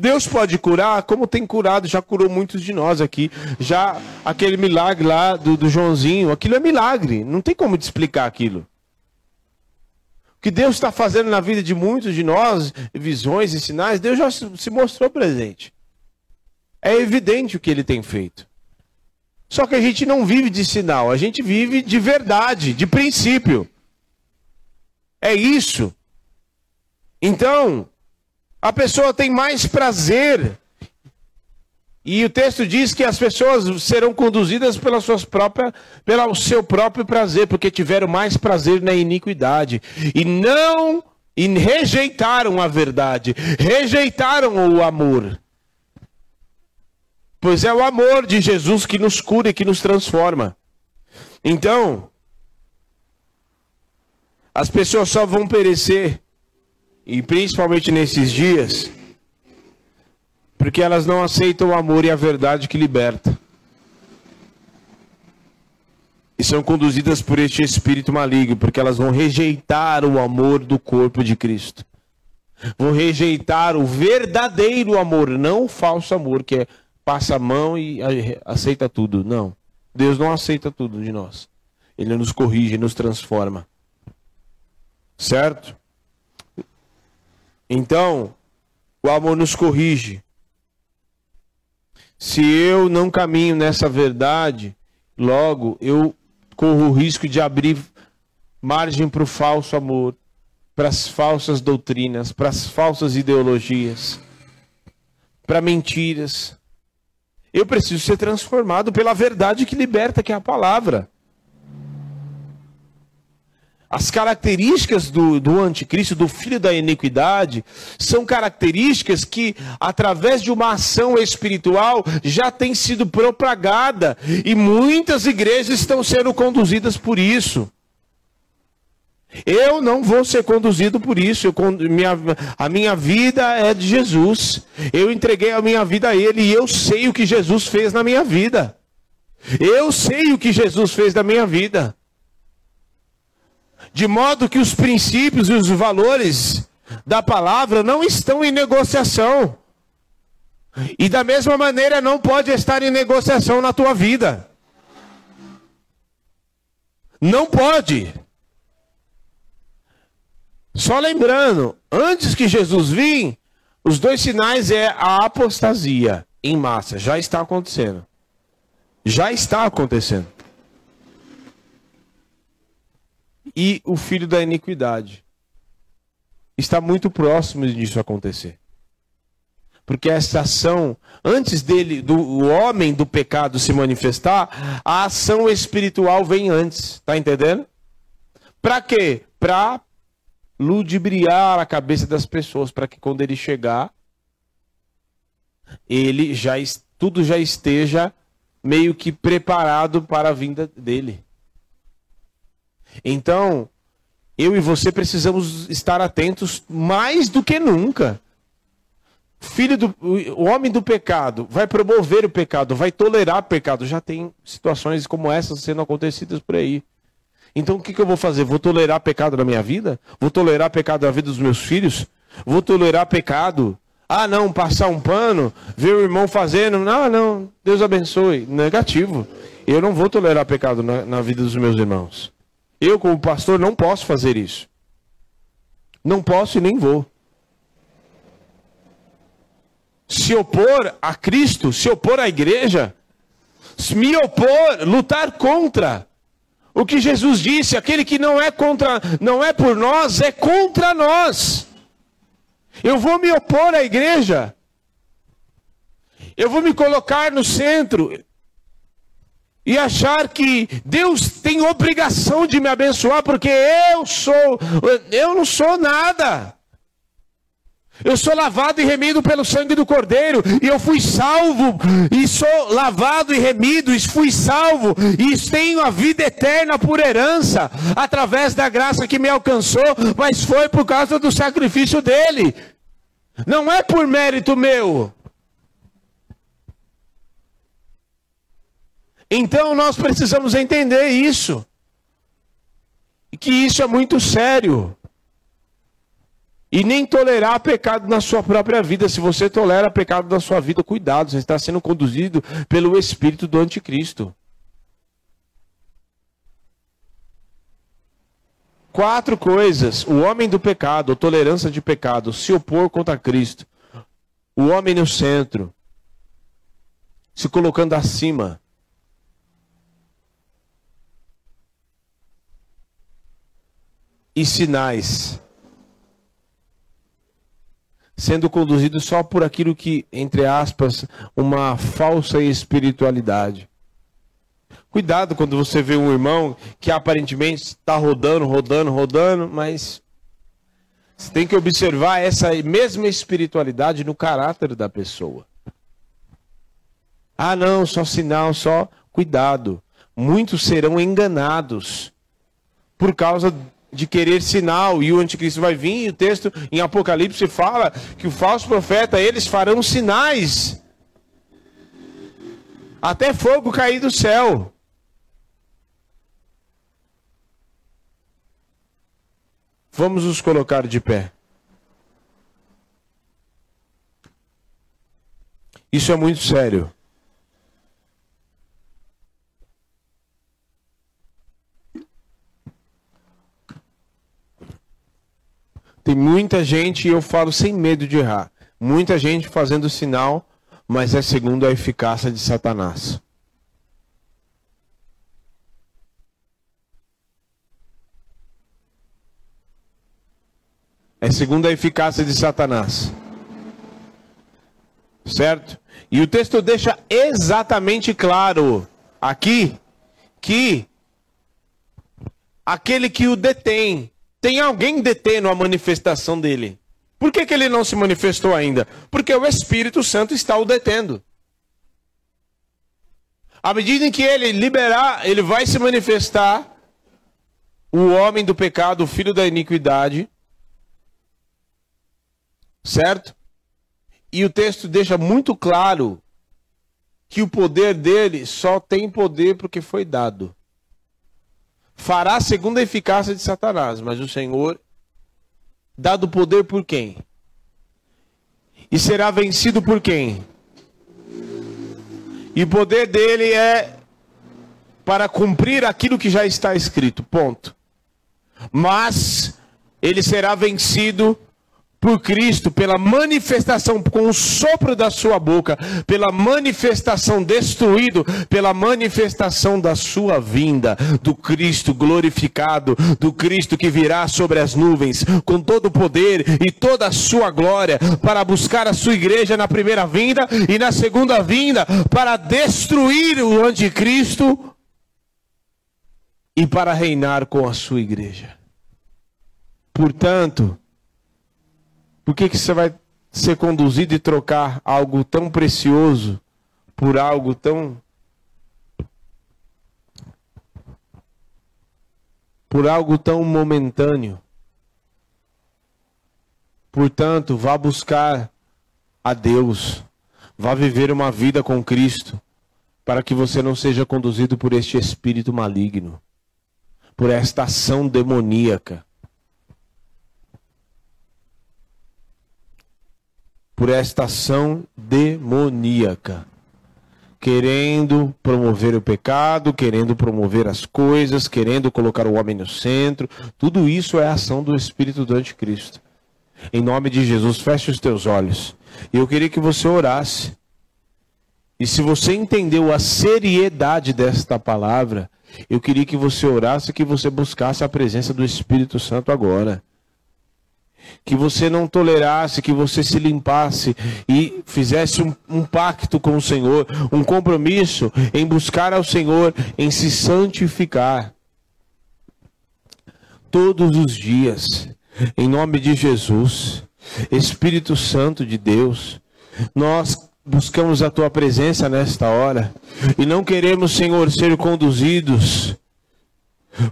Deus pode curar, como tem curado, já curou muitos de nós aqui. Já aquele milagre lá do, do Joãozinho, aquilo é milagre, não tem como te explicar aquilo. O que Deus está fazendo na vida de muitos de nós, visões e sinais, Deus já se mostrou presente. É evidente o que ele tem feito. Só que a gente não vive de sinal, a gente vive de verdade, de princípio. É isso. Então, a pessoa tem mais prazer E o texto diz que as pessoas serão conduzidas pelas suas próprias, pelo seu próprio prazer, porque tiveram mais prazer na iniquidade e não e rejeitaram a verdade, rejeitaram o amor. Pois é o amor de Jesus que nos cura e que nos transforma. Então, as pessoas só vão perecer, e principalmente nesses dias, porque elas não aceitam o amor e a verdade que liberta. E são conduzidas por este espírito maligno, porque elas vão rejeitar o amor do corpo de Cristo. Vão rejeitar o verdadeiro amor, não o falso amor, que é passa a mão e aceita tudo. Não. Deus não aceita tudo de nós. Ele nos corrige, nos transforma. Certo? Então, o amor nos corrige. Se eu não caminho nessa verdade, logo eu corro o risco de abrir margem para o falso amor, para as falsas doutrinas, para as falsas ideologias, para mentiras. Eu preciso ser transformado pela verdade que liberta, que é a palavra. As características do, do anticristo, do filho da iniquidade, são características que, através de uma ação espiritual, já tem sido propagada. E muitas igrejas estão sendo conduzidas por isso. Eu não vou ser conduzido por isso. Eu, minha, a minha vida é de Jesus. Eu entreguei a minha vida a Ele e eu sei o que Jesus fez na minha vida. Eu sei o que Jesus fez na minha vida de modo que os princípios e os valores da palavra não estão em negociação. E da mesma maneira não pode estar em negociação na tua vida. Não pode. Só lembrando, antes que Jesus vir, os dois sinais é a apostasia em massa, já está acontecendo. Já está acontecendo. E o filho da iniquidade. Está muito próximo disso acontecer. Porque essa ação, antes dele, do homem do pecado se manifestar, a ação espiritual vem antes. Está entendendo? Para quê? Para ludibriar a cabeça das pessoas, para que quando ele chegar, ele já tudo já esteja meio que preparado para a vinda dele. Então, eu e você precisamos estar atentos mais do que nunca. Filho do o homem do pecado vai promover o pecado, vai tolerar o pecado. Já tem situações como essas sendo acontecidas por aí. Então o que, que eu vou fazer? Vou tolerar pecado na minha vida? Vou tolerar pecado na vida dos meus filhos? Vou tolerar pecado? Ah, não, passar um pano, ver o irmão fazendo. Não, não, Deus abençoe. Negativo. Eu não vou tolerar pecado na, na vida dos meus irmãos. Eu, como pastor, não posso fazer isso. Não posso e nem vou. Se opor a Cristo, se opor à igreja, me opor, lutar contra. O que Jesus disse, aquele que não é contra, não é por nós, é contra nós. Eu vou me opor à igreja. Eu vou me colocar no centro e achar que Deus tem obrigação de me abençoar porque eu sou, eu não sou nada. Eu sou lavado e remido pelo sangue do Cordeiro, e eu fui salvo, e sou lavado e remido, e fui salvo, e tenho a vida eterna por herança, através da graça que me alcançou, mas foi por causa do sacrifício dele, não é por mérito meu. Então nós precisamos entender isso. E que isso é muito sério. E nem tolerar pecado na sua própria vida. Se você tolera pecado na sua vida, cuidado, você está sendo conduzido pelo espírito do anticristo. Quatro coisas: o homem do pecado, tolerância de pecado, se opor contra Cristo, o homem no centro, se colocando acima, e sinais. sendo conduzido só por aquilo que, entre aspas, uma falsa espiritualidade. Cuidado quando você vê um irmão que aparentemente está rodando, rodando, rodando, mas você tem que observar essa mesma espiritualidade no caráter da pessoa. Ah, não, só sinal, só cuidado. Muitos serão enganados por causa de querer sinal e o anticristo vai vir, e o texto em Apocalipse fala que o falso profeta, eles farão sinais. Até fogo cair do céu. Vamos nos colocar de pé. Isso é muito sério. Tem muita gente, e eu falo sem medo de errar, muita gente fazendo sinal, mas é segundo a eficácia de Satanás. É segundo a eficácia de Satanás. Certo? E o texto deixa exatamente claro aqui que aquele que o detém tem alguém detendo a manifestação dele. Por que, que ele não se manifestou ainda? Porque o Espírito Santo está o detendo. À medida em que ele liberar, ele vai se manifestar o homem do pecado, o filho da iniquidade. Certo? E o texto deixa muito claro que o poder dele só tem poder porque foi dado fará segundo a eficácia de Satanás, mas o Senhor, dado poder por quem? E será vencido por quem? E o poder dele é para cumprir aquilo que já está escrito. Ponto. Mas ele será vencido por Cristo, pela manifestação, com o sopro da sua boca, pela manifestação destruído, pela manifestação da sua vinda, do Cristo glorificado, do Cristo que virá sobre as nuvens, com todo o poder e toda a sua glória, para buscar a sua igreja na primeira vinda e na segunda vinda, para destruir o anticristo e para reinar com a sua igreja. Portanto, por que, que você vai ser conduzido e trocar algo tão precioso por algo tão. por algo tão momentâneo? Portanto, vá buscar a Deus, vá viver uma vida com Cristo, para que você não seja conduzido por este espírito maligno, por esta ação demoníaca. Por esta ação demoníaca, querendo promover o pecado, querendo promover as coisas, querendo colocar o homem no centro. Tudo isso é a ação do espírito do anticristo. Em nome de Jesus, feche os teus olhos. Eu queria que você orasse. E se você entendeu a seriedade desta palavra, eu queria que você orasse, que você buscasse a presença do Espírito Santo agora que você não tolerasse, que você se limpasse e fizesse um, um, pacto com o Senhor, um compromisso em buscar ao Senhor, em se santificar. Todos os dias, em nome de Jesus, Espírito Santo de Deus, nós buscamos a tua presença nesta hora e não queremos, Senhor, ser conduzidos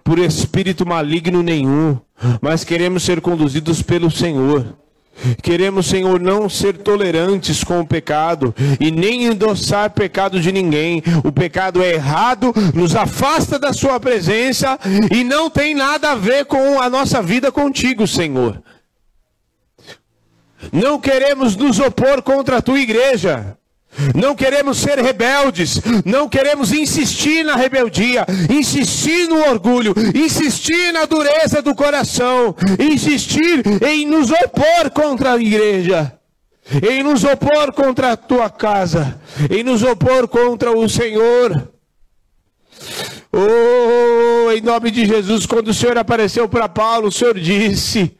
por espírito maligno nenhum, mas queremos ser conduzidos pelo Senhor. Queremos, Senhor, não ser tolerantes com o pecado e nem endossar pecado de ninguém. O pecado é errado, nos afasta da Sua presença e não tem nada a ver com a nossa vida contigo, Senhor. Não queremos nos opor contra a tua igreja. Não queremos ser rebeldes, não queremos insistir na rebeldia, insistir no orgulho, insistir na dureza do coração, insistir em nos opor contra a igreja, em nos opor contra a tua casa, em nos opor contra o Senhor. Oh, em nome de Jesus, quando o Senhor apareceu para Paulo, o Senhor disse: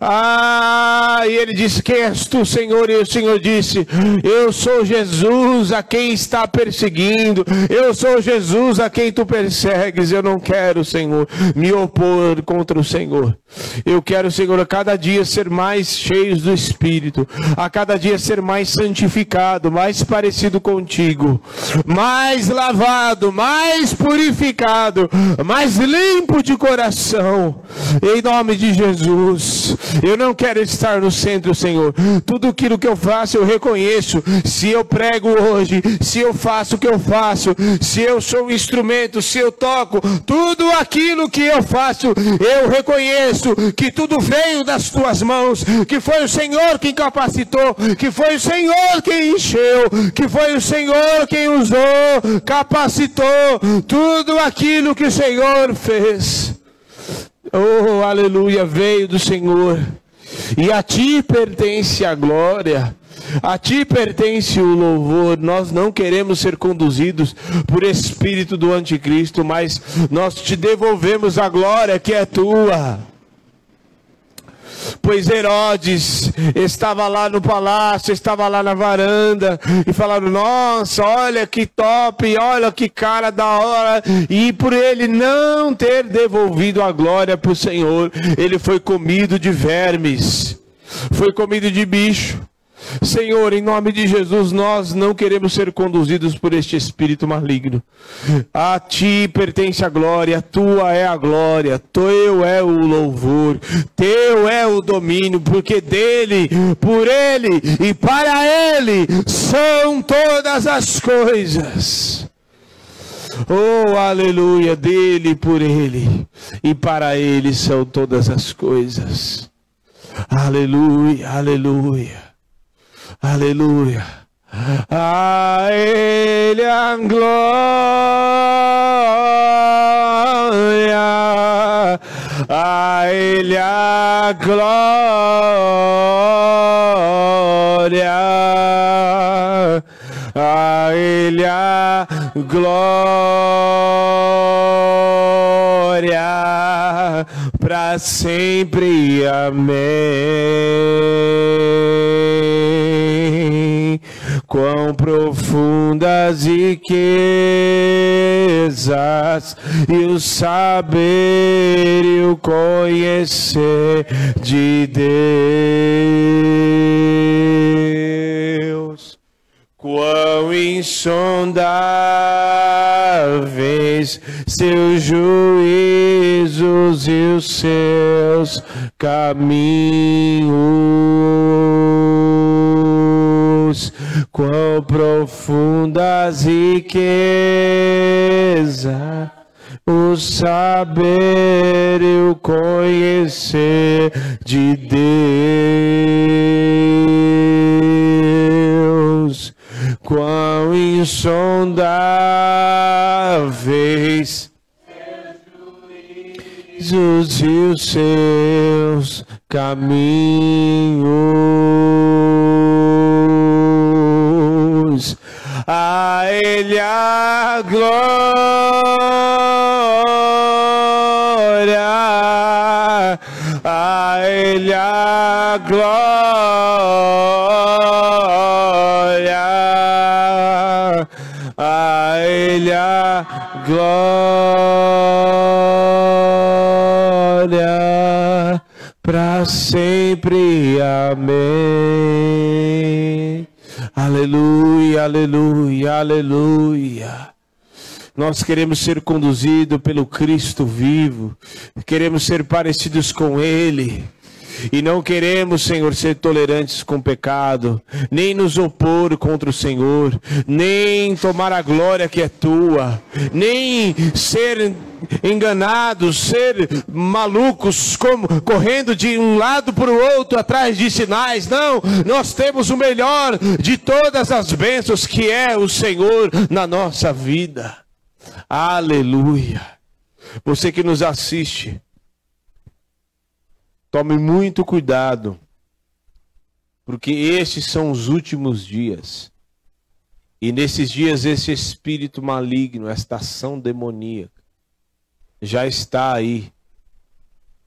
Ah, e ele disse: Quem és tu, Senhor? E o Senhor disse: Eu sou Jesus a quem está perseguindo. Eu sou Jesus a quem tu persegues. Eu não quero, Senhor, me opor contra o Senhor. Eu quero, Senhor, a cada dia ser mais cheios do Espírito, a cada dia ser mais santificado, mais parecido contigo, mais lavado, mais purificado, mais limpo de coração. Em nome de Jesus. Eu não quero estar no centro, Senhor. Tudo aquilo que eu faço, eu reconheço. Se eu prego hoje, se eu faço o que eu faço, se eu sou um instrumento, se eu toco, tudo aquilo que eu faço, eu reconheço que tudo veio das tuas mãos, que foi o Senhor quem capacitou, que foi o Senhor quem encheu, que foi o Senhor quem usou, capacitou tudo aquilo que o Senhor fez. Oh, aleluia, veio do Senhor. E a ti pertence a glória. A ti pertence o louvor. Nós não queremos ser conduzidos por espírito do anticristo, mas nós te devolvemos a glória que é tua pois Herodes estava lá no palácio, estava lá na varanda, e falaram: Nossa, olha que top, olha que cara da hora, e por ele não ter devolvido a glória para o Senhor, ele foi comido de vermes, foi comido de bicho. Senhor, em nome de Jesus, nós não queremos ser conduzidos por este espírito maligno. A ti pertence a glória, tua é a glória, teu é o louvor, teu é o domínio, porque dele, por ele e para ele são todas as coisas. Oh, aleluia, dele, por ele e para ele são todas as coisas. Aleluia, aleluia. Aleluia. A Ele a glória, a Ele a glória, a Ele a glória, para sempre. Amém quão profundas riquezas e o saber e o conhecer de Deus. Quão insondáveis seus juízos e os seus caminhos. Quão profundas riquezas, o saber e o conhecer de Deus, quão insondáveis os e os seus caminhos. A Ele a glória, a Ele a glória, Ele a glória para sempre. Amém. Aleluia, aleluia, aleluia. Nós queremos ser conduzidos pelo Cristo vivo, queremos ser parecidos com Ele. E não queremos, Senhor, ser tolerantes com o pecado, nem nos opor contra o Senhor, nem tomar a glória que é tua, nem ser enganados, ser malucos, como correndo de um lado para o outro atrás de sinais. Não, nós temos o melhor de todas as bênçãos que é o Senhor na nossa vida. Aleluia. Você que nos assiste, tome muito cuidado, porque estes são os últimos dias. E nesses dias, esse espírito maligno, esta ação demoníaca, já está aí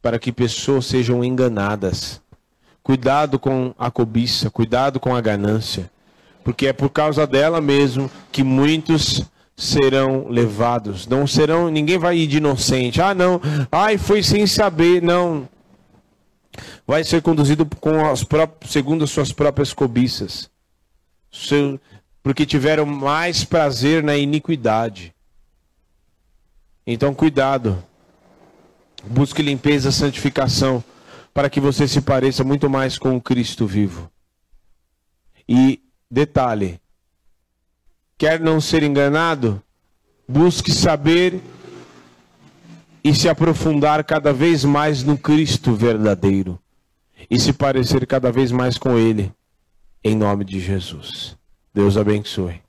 para que pessoas sejam enganadas. Cuidado com a cobiça, cuidado com a ganância, porque é por causa dela mesmo que muitos serão levados. Não serão, ninguém vai ir de inocente. Ah, não. Ai, foi sem saber, não. Vai ser conduzido com as próprias, segundo as suas próprias cobiças. Seu, porque tiveram mais prazer na iniquidade. Então, cuidado. Busque limpeza, santificação, para que você se pareça muito mais com o Cristo vivo. E detalhe: quer não ser enganado? Busque saber e se aprofundar cada vez mais no Cristo verdadeiro e se parecer cada vez mais com Ele, em nome de Jesus. Deus abençoe.